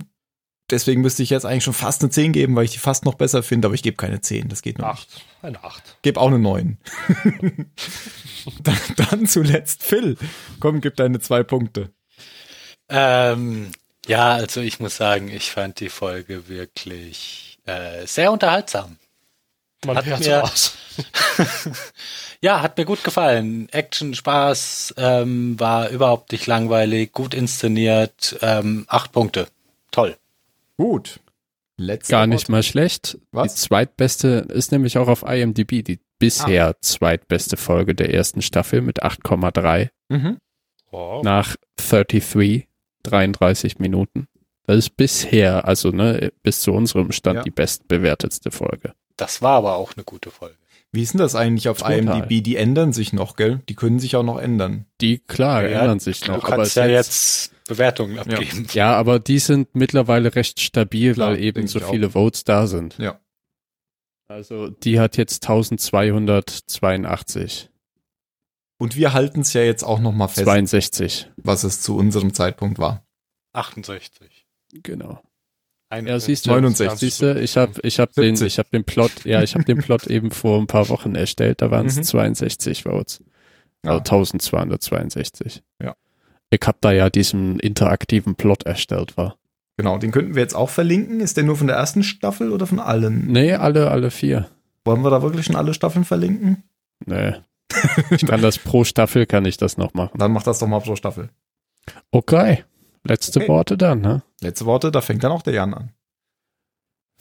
deswegen müsste ich jetzt eigentlich schon fast eine 10 geben, weil ich die fast noch besser finde, aber ich gebe keine 10. Das geht noch nicht. 8. Eine 8. Gib auch eine 9. dann, dann zuletzt Phil. Komm, gib deine zwei Punkte. Ähm, ja, also ich muss sagen, ich fand die Folge wirklich äh, sehr unterhaltsam. Man Hat hört mir- so aus. Ja, hat mir gut gefallen. Action, Spaß, ähm, war überhaupt nicht langweilig, gut inszeniert, ähm, acht Punkte. Toll. Gut. Letzte Gar nicht Wort. mal schlecht. Was? Die zweitbeste ist nämlich auch auf IMDb die bisher zweitbeste Folge der ersten Staffel mit 8,3 Mhm. Oh. nach 33, 33 Minuten. Das ist bisher, also ne, bis zu unserem Stand Ja. die bestbewertetste Folge. Das war aber auch eine gute Folge. Wie ist denn das eigentlich auf Total. IMDb? Die ändern sich noch, gell? Die können sich auch noch ändern. Die, klar, Ja, ändern sich Du noch. aber kannst es ja ist jetzt Bewertungen abgeben. Ja, aber die sind mittlerweile recht stabil, Klar, weil eben so ich auch. viele Votes da sind. Ja. Also die hat jetzt 1282, Und wir halten es ja jetzt auch nochmal fest, 62, was es zu unserem Zeitpunkt war. 68. genau. Ein, Ja, siehst du, 69. siehst du, ich habe ich hab den, 70. ich habe den Plot, ja, ich habe den Plot eben vor ein paar Wochen erstellt, da waren es Mhm. 62 Votes. Ja. Also 1262. Ja. Ich habe da ja diesen interaktiven Plot erstellt war. Genau, den könnten wir jetzt auch verlinken. Ist der nur von der ersten Staffel oder von allen? Nee, alle, alle vier. Wollen wir da wirklich schon alle Staffeln verlinken? Nee. Ich kann das pro Staffel kann ich das noch machen. Dann mach das doch mal pro Staffel. Okay. Letzte Okay. Worte dann, ne? Letzte Worte, da fängt dann auch der Jan an.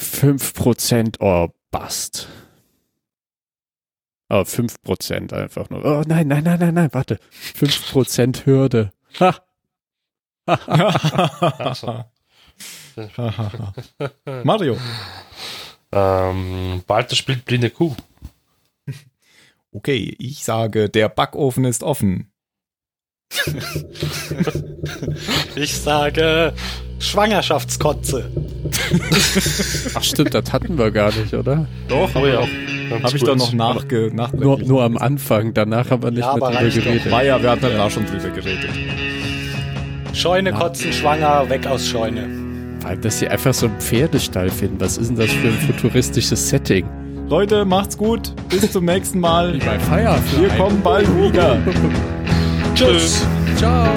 5% oh, Bast. Oh, 5% einfach nur. Oh, nein, nein, nein, nein, nein, warte. 5% Hürde. Ha. Mario. ähm, Walter spielt blinde Kuh. Okay, ich sage, der Backofen ist offen. Ich sage Schwangerschaftskotze. Ach stimmt, das hatten wir gar nicht, oder? Doch, Aber ja, Habe ich doch noch nachge nach Nur, nur am Anfang, danach haben wir nicht Ja, mehr drüber geredet. War ja, wir hatten da schon drüber geredet. Scheune kotzen, schwanger, weg aus Scheune. Vor allem, dass sie einfach so einen Pferdestall finden. Was ist denn das für ein futuristisches Setting? Leute, macht's gut. Bis zum nächsten Mal. bei Firefly. Wir kommen bald wieder. Tschüss. Ciao.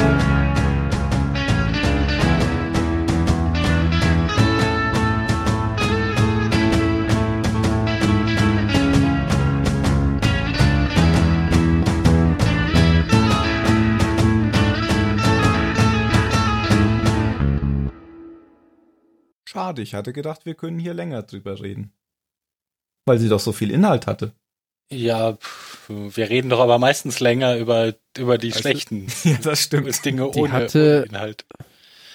Schade, ich hatte gedacht, wir können hier länger drüber reden. Weil sie doch so viel Inhalt hatte. Ja, pff, wir reden doch aber meistens länger über, über die du- schlechten Ja, das stimmt. Dinge Die ohne, hatte- ohne Inhalt.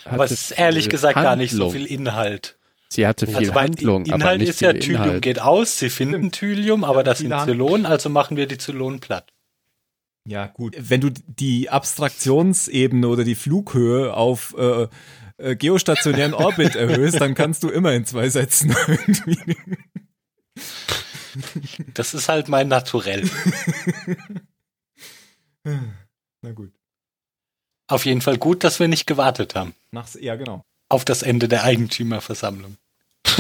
Hatte Aber es ist ehrlich gesagt gar nicht so Handlung. viel Inhalt. Sie hatte viel Also Handlung, Inhalt aber nicht ist ja, Thylium Inhalt. geht aus, sie finden Thylium, aber das sind Zylonen, also machen wir die Zylonen platt. Ja, gut. Wenn du die Abstraktionsebene oder die Flughöhe auf äh, äh, geostationären Orbit erhöhst, dann kannst du immer in zwei Sätzen irgendwie. Das ist halt mein Naturell. Na gut. Auf jeden Fall gut, dass wir nicht gewartet haben Nach's, ja, genau. auf das Ende der Eigentümerversammlung.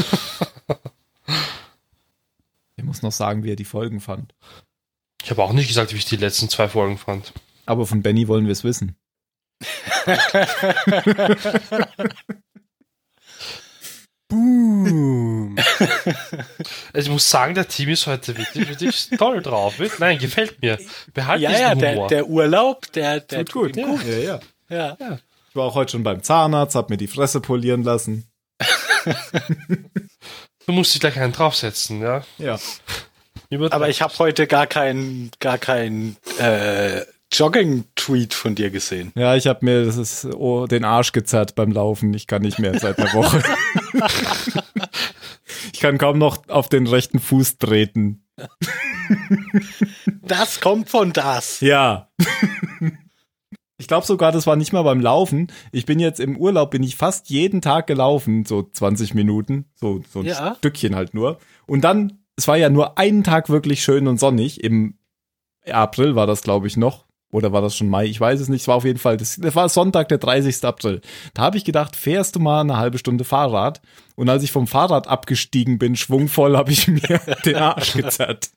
Ich muss noch sagen, wie er die Folgen fand. Ich habe auch nicht gesagt, wie ich die letzten zwei Folgen fand. Aber von Benny wollen wir es wissen. Boom. Also ich muss sagen, der Team ist heute wirklich, wirklich toll drauf. Nein, gefällt mir. Behalt ja, ja, der, der Urlaub, der, der Tut gut. ihm Ja, ja. Ja. Ich war auch heute schon beim Zahnarzt, hab mir die Fresse polieren lassen. du musst dich gleich einen draufsetzen, ja. Ja. Aber ich habe heute gar keinen gar keinen äh, Jogging-Tweet von dir gesehen. Ja, ich habe mir das ist, oh, den Arsch gezerrt beim Laufen. Ich kann nicht mehr seit einer Woche. ich kann kaum noch auf den rechten Fuß treten. Das kommt von das. Ja. Ich glaube sogar, das war nicht mal beim Laufen. Ich bin jetzt im Urlaub, bin ich fast jeden Tag gelaufen, so 20 Minuten, so, so ein Ja. Stückchen halt nur. Und dann, es war ja nur einen Tag wirklich schön und sonnig. Im April war das, glaube ich, noch. Oder war das schon Mai? Ich weiß es nicht. Es war auf jeden Fall, das, das war Sonntag, der 30. April. Da habe ich gedacht, fährst du mal eine halbe Stunde Fahrrad? Und als ich vom Fahrrad abgestiegen bin, schwungvoll, habe ich mir den Arsch gezerrt.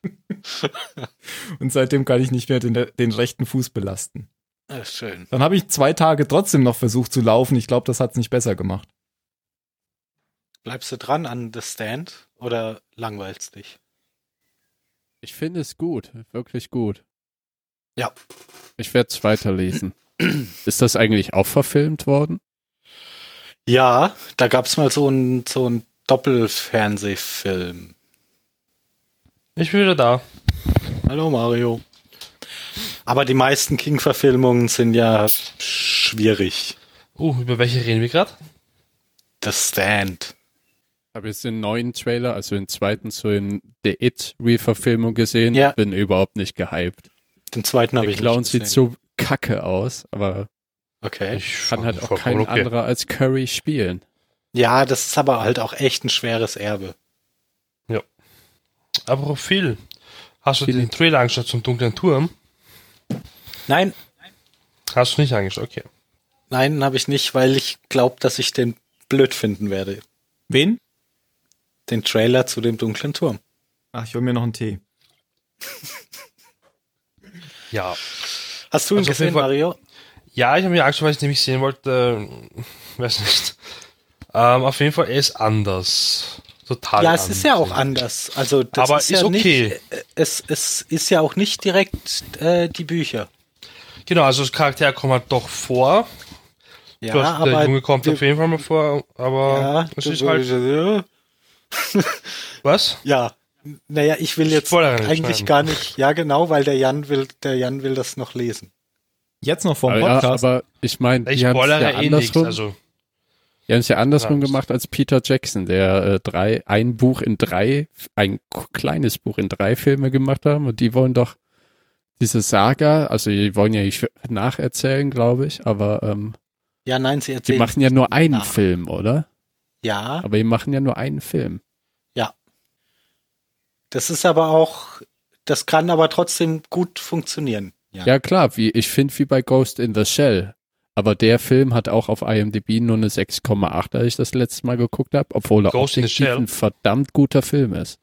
und seitdem kann ich nicht mehr den, den rechten Fuß belasten. Ah, schön. Dann habe ich zwei Tage trotzdem noch versucht zu laufen. Ich glaube, das hat's nicht besser gemacht. Bleibst du dran an The Stand oder langweilst dich? Ich finde es gut, wirklich gut. Ja. Ich werde es weiterlesen. Ist das eigentlich auch verfilmt worden? Ja, da gab's mal so einen so einen Doppelfernsehfilm. Ich bin wieder da. Hallo Mario. Aber die meisten King-Verfilmungen sind ja schwierig. Uh, über welche reden wir gerade? The Stand. Habe jetzt den neuen Trailer, also den zweiten zu den The It Re-Verfilmung gesehen. Ja. Bin überhaupt nicht gehypt. Den zweiten habe Der ich Clown nicht sieht gesehen. so kacke aus, aber Okay. Ich Kann halt auch kein okay. anderer als Curry spielen. Ja, das ist aber halt auch echt ein schweres Erbe. Aber Phil, hast du Phil. den Trailer angeschaut zum dunklen Turm? Nein, Hast du nicht angeschaut, okay. nein, habe ich nicht, weil ich glaube, dass ich den blöd finden werde. Wen? Den Trailer zu dem dunklen Turm. Ach, ich hol mir noch einen Tee. Ja. Hast du ihn Also gesehen, Mario? Ja, ich habe mir angeschaut, weil ich nämlich sehen wollte, äh, weiß nicht. Ähm, auf jeden Fall, er ist anders. Total Ja, anders. es ist ja auch anders. Also das Aber ist, ja ist okay. nicht, äh, es, es ist ja auch nicht direkt äh, die Bücher. Genau, also das Charakter kommt halt doch vor. Ja, Du hast, der Junge kommt wir- auf jeden Fall mal vor, aber ja, es ist halt, ja, was? ja. Naja, ich will jetzt Spoiler eigentlich gar nicht. Ja, genau, weil der Jan will, der Jan will das noch lesen. Jetzt noch vom Aber, ja, Podcast. aber ich meine, Ich die haben es spoilere ja eh nichts, andersrum, also. die haben's ja andersrum Ja. gemacht als Peter Jackson, der äh, drei, ein Buch in drei, ein kleines Buch in drei Filme gemacht haben und die wollen doch diese Saga, also die wollen ja nicht nacherzählen, glaube ich, aber ähm, Ja, nein, sie die erzählen. machen ja nur einen nach. Film, oder? Ja, Aber die machen ja nur einen Film. Das ist aber auch, das kann aber trotzdem gut funktionieren. Ja, klar, wie ich finde wie bei Ghost in the Shell. Aber der Film hat auch auf IMDb nur eine 6,8, als ich das letzte Mal geguckt habe, obwohl er Ghost objektiv ein verdammt guter Film ist.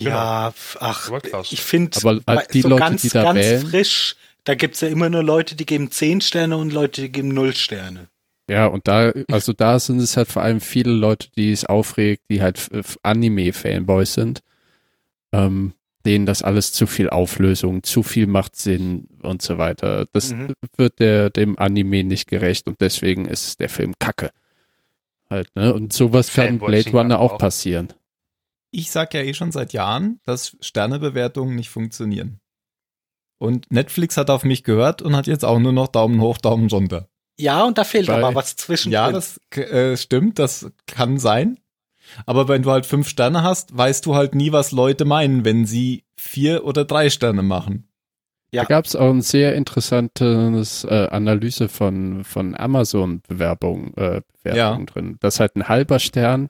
Ja, f- ach, ich finde, Aber halt die so Leute, ganz, die da ganz wählen- frisch, da gibt's ja immer nur Leute, die geben 10 Sterne und Leute, die geben 0 Sterne. Ja, und da, also da sind es halt vor allem viele Leute, die es aufregt, die halt Anime-Fanboys sind, ähm, denen das alles zu viel Auflösung, zu viel macht Sinn und so weiter. Das Mhm. wird der, dem Anime nicht gerecht und deswegen ist der Film kacke. Halt, ne? Und sowas kann Blade Runner auch auch. passieren. ich sag ja eh schon seit Jahren, dass Sternebewertungen nicht funktionieren. Und Netflix hat auf mich gehört und hat jetzt auch nur noch Daumen hoch, Daumen runter. Ja, und da fehlt Bei- aber was zwischen. Ja, das äh, stimmt, das kann sein. Aber wenn du halt fünf Sterne hast, weißt du halt nie, was Leute meinen, wenn sie vier oder drei Sterne machen. Ja. Da gab es auch ein sehr interessantes äh, Analyse von, von Amazon-Bewerbungen äh, Bewertungen drin, dass halt ein halber Stern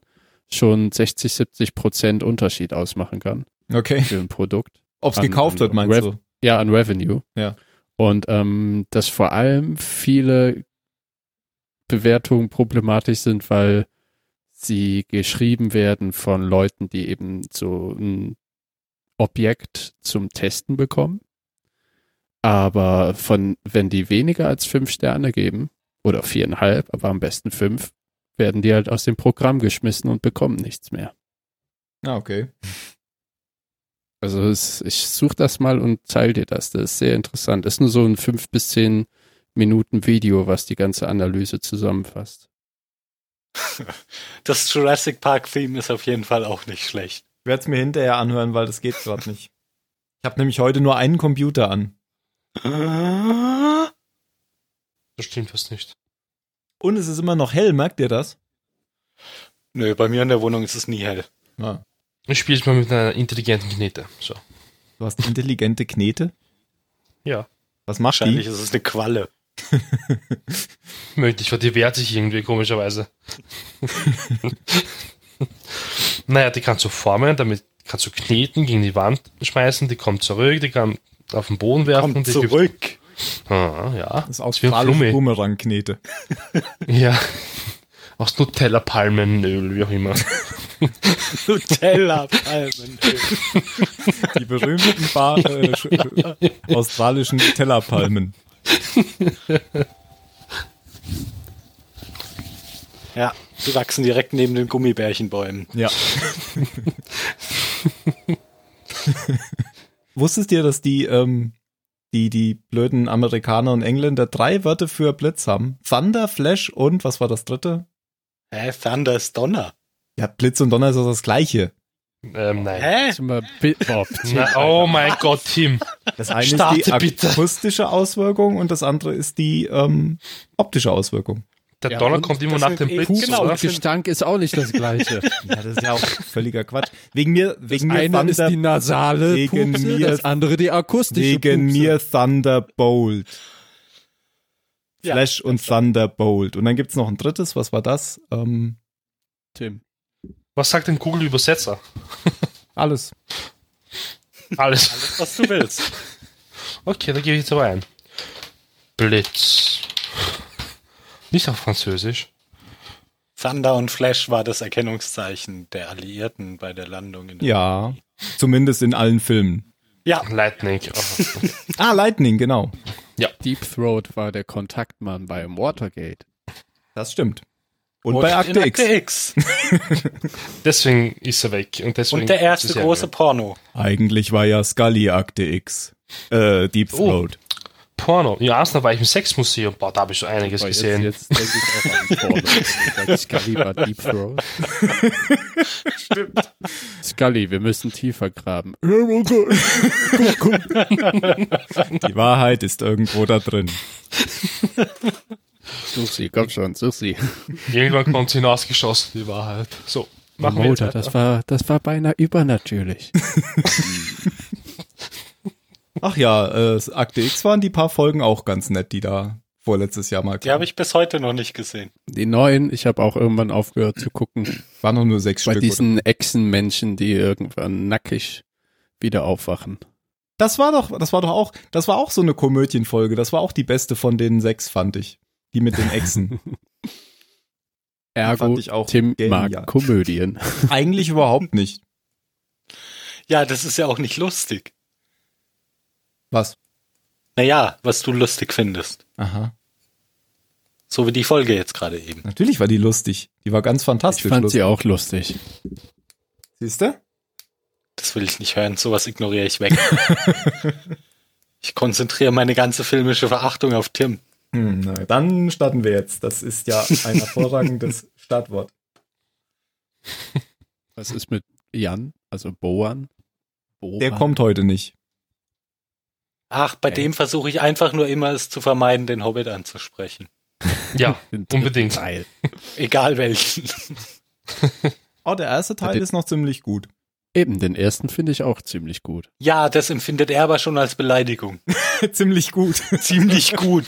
schon 60, 70 Prozent Unterschied ausmachen kann Okay. für ein Produkt. Ob's An- gekauft an wird, meinst Rev- du? Ja, an Revenue. Ja. Und ähm, dass vor allem viele Bewertungen problematisch sind, weil sie geschrieben werden von Leuten, die eben so ein Objekt zum Testen bekommen. Aber von, wenn die weniger als fünf Sterne geben, oder viereinhalb, aber am besten fünf, werden die halt aus dem Programm geschmissen und bekommen nichts mehr. Ah, okay. Also es, ich suche das mal und teile dir das. Das ist sehr interessant. Ist nur so ein fünf bis zehn Minuten Video, was die ganze Analyse zusammenfasst. Das Jurassic Park Theme ist auf jeden Fall auch nicht schlecht. Ich werde es mir hinterher anhören, weil das geht gerade nicht. Ich habe nämlich heute nur einen Computer an. Das stimmt was nicht. Und es ist immer noch hell, merkt ihr das? Nö, bei mir in der Wohnung ist es nie hell. Ja. Ich spiele mal mit einer intelligenten Knete. So. Du hast intelligente Knete. Ja. Was macht Wahrscheinlich die? ist es eine Qualle. Möglich, weil die wehrt sich irgendwie komischerweise. naja, die kannst du formen, damit kannst du kneten, gegen die Wand schmeißen, die kommt zurück, die kann auf den Boden werfen. Kommt die zurück. Ah, ja. Das ist Flummi. Boomerang-Knete. Ja. Aus Nutella, Palmenöl, wie auch immer. Nutella Palmenöl. Die berühmten Bar äh, sch- äh, australischen Tellerpalmen. Ja, die wachsen direkt neben den Gummibärchenbäumen. Ja. Wusstest ihr, dass die, ähm, die, die blöden Amerikaner und Engländer drei Wörter für Blitz haben? Thunder, Flash und, was war das dritte? Hä, Thunder ist Donner. Ja, Blitz und Donner ist doch das gleiche. Ähm, nein. Hä? Sind wir Boah, Na, oh mein Gott, Tim. Das eine Starte ist die bitte. akustische Auswirkung und das andere ist die ähm, optische Auswirkung. Der Ja, Donner und kommt immer nach dem eh- Blitz, genau, oder? das sind- Gestank ist auch nicht das gleiche. Ja, das ist ja auch völliger Quatsch. Wegen mir, wegen Das mir eine ist Thunder, die nasale wegen Pupse, mir- das andere die akustische wegen Pupse. mir Thunderbolt. Ja, Flash und Thunderbolt. Und dann gibt's noch ein drittes, was war das? Ähm, Tim. Was sagt denn Google Übersetzer? alles. Alles. Was du willst. Okay, da gebe ich jetzt aber ein. Blitz. Nicht auf Französisch. Thunder und Flash war das Erkennungszeichen der Alliierten bei der Landung in der Ja, zumindest in allen Filmen. Ja, Lightning. Oh. Ah, Lightning, genau. Deep Throat war der Kontaktmann beim Watergate. Das stimmt. Und und bei in Akte X. X. Deswegen ist er weg. Und, deswegen Und der erste er große weg. Porno. Eigentlich war ja Scully Akte X. Äh, Deep Oh. Throat. Porno. Ja, erst war ich im Sexmuseum. Boah, da habe ich so einiges Aber jetzt, gesehen. jetzt denke ich auch an Porno. Scully war Deep Throat. Stimmt. Scully, wir müssen tiefer graben. Die Wahrheit ist irgendwo da drin. Such sie, komm schon, such sie. Irgendwann kommt sie hinausgeschossen, die Wahrheit. So, machen wir jetzt Motor, weiter. das war, das war beinahe übernatürlich. Ach ja, äh, Akte X waren die paar Folgen auch ganz nett, die da vorletztes Jahr mal Die habe ich bis heute noch nicht gesehen. Die neuen, ich habe auch irgendwann aufgehört zu gucken. Waren noch nur sechs Bei Stück. diesen Echsenmenschen, die irgendwann nackig wieder aufwachen. Das war doch, das war doch auch, das war auch so eine Komödienfolge. Das war auch die beste von den sechs, fand ich. Die mit den Echsen. Ergo, fand ich auch Tim genial. mag Komödien. Eigentlich überhaupt nicht. Ja, das ist ja auch nicht lustig. Was? Naja, was du lustig findest. Aha. So wie die Folge jetzt gerade eben. Natürlich war die lustig. Die war ganz Ich fantastisch. fand lustig. sie auch lustig. Siehst du? Das will ich nicht hören, sowas ignoriere ich weg. ich konzentriere meine ganze filmische Verachtung auf Tim. Hm, na, dann starten wir jetzt. Das ist ja ein hervorragendes Startwort. Was ist mit Jan, also Boan? Boan? Der kommt heute nicht. Ach, bei Echt? dem versuche ich einfach nur immer es zu vermeiden, den Hobbit anzusprechen. Ja, unbedingt. Teil. Egal welchen. Oh, der erste Teil ist noch ziemlich gut. Eben, den ersten finde ich auch ziemlich gut. Ja, das empfindet er aber schon als Beleidigung. ziemlich gut. Ziemlich gut.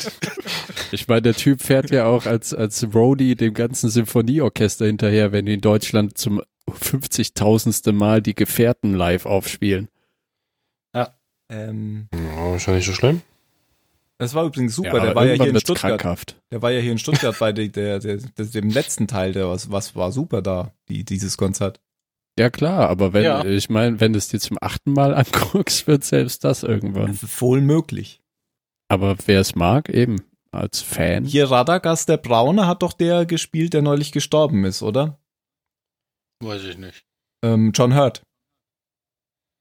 Ich meine, der Typ fährt ja auch als, als Roadie dem ganzen Symphonieorchester hinterher, wenn die in Deutschland zum 50.000. Mal die Gefährten live aufspielen. ähm, Ja, ist ja nicht so schlimm. das war übrigens super. Ja, der war ja hier in Stuttgart. krankhaft. Der war ja hier in Stuttgart bei der, der, der, dem letzten Teil. Der was, was war super da, die, dieses Konzert. Ja klar, aber wenn, Ja. ich meine, wenn du es dir zum achten Mal anguckst, wird selbst das irgendwann. Wohl möglich. Aber wer es mag, eben, als Fan. Hier Radagast der Braune hat doch der gespielt, der neulich gestorben ist, oder? Weiß ich nicht. Ähm, John Hurt.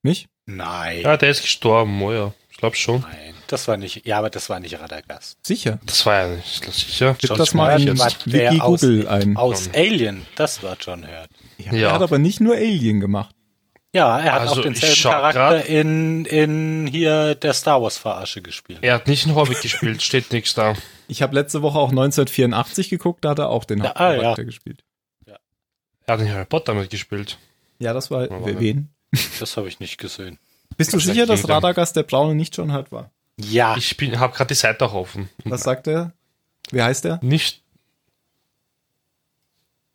Nicht? Nein. Ja, der ist gestorben, oh ja. Ich glaube schon. Nein. Das war nicht, ja, aber das war nicht Radagast. Sicher. Das war ja nicht sicher. Gib das mal in Wiki aus- Google ein. Aus. Alien, das war John Hurt. Ja, Ja. Er hat aber nicht nur Alien gemacht. Ja, er hat Also, auch denselben Charakter in, in hier der Star Wars Verarsche gespielt. Er hat nicht einen Hobbit gespielt, steht nichts da. Ich habe letzte Woche auch 1984 geguckt, da hat er auch den Ja, ah, Hauptcharakter ja. gespielt. Er hat in Harry Potter mitgespielt. Ja, das war Aber- we- wen? Das habe ich nicht gesehen. Bist du Das sicher, dass Radagast der Braune nicht John Hurt war? Ja, Ich bin, habe gerade die Seite auch offen. Was sagt er? Wie heißt er? Nicht.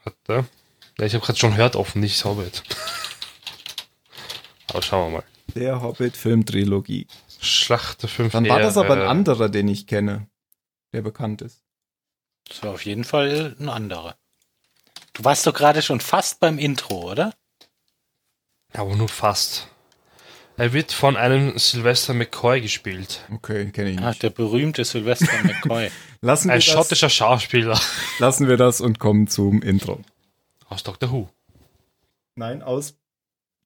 Warte. Ja, ich habe gerade schon hört offen, nicht Hobbit. Aber schauen wir mal. Der Hobbit-Filmtrilogie. Schlacht der fünf Dann war das aber ein anderer, den ich kenne, der bekannt ist. das war auf jeden Fall ein anderer. Du warst doch gerade schon fast beim Intro, oder? Aber nur fast. Er wird von einem Sylvester McCoy gespielt. Okay, kenne ich Ah, nicht. der berühmte Sylvester McCoy. Lassen wir, Ein das, schottischer Schauspieler lassen wir das und kommen zum Intro. Aus Doctor Who. Nein, aus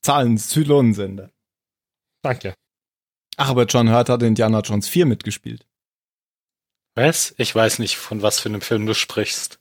Zahlen, Zylonensender. Danke. Ach, aber John Hurt hat in Indiana Jones 4 mitgespielt. Was? Ich weiß nicht, von was für einem Film du sprichst.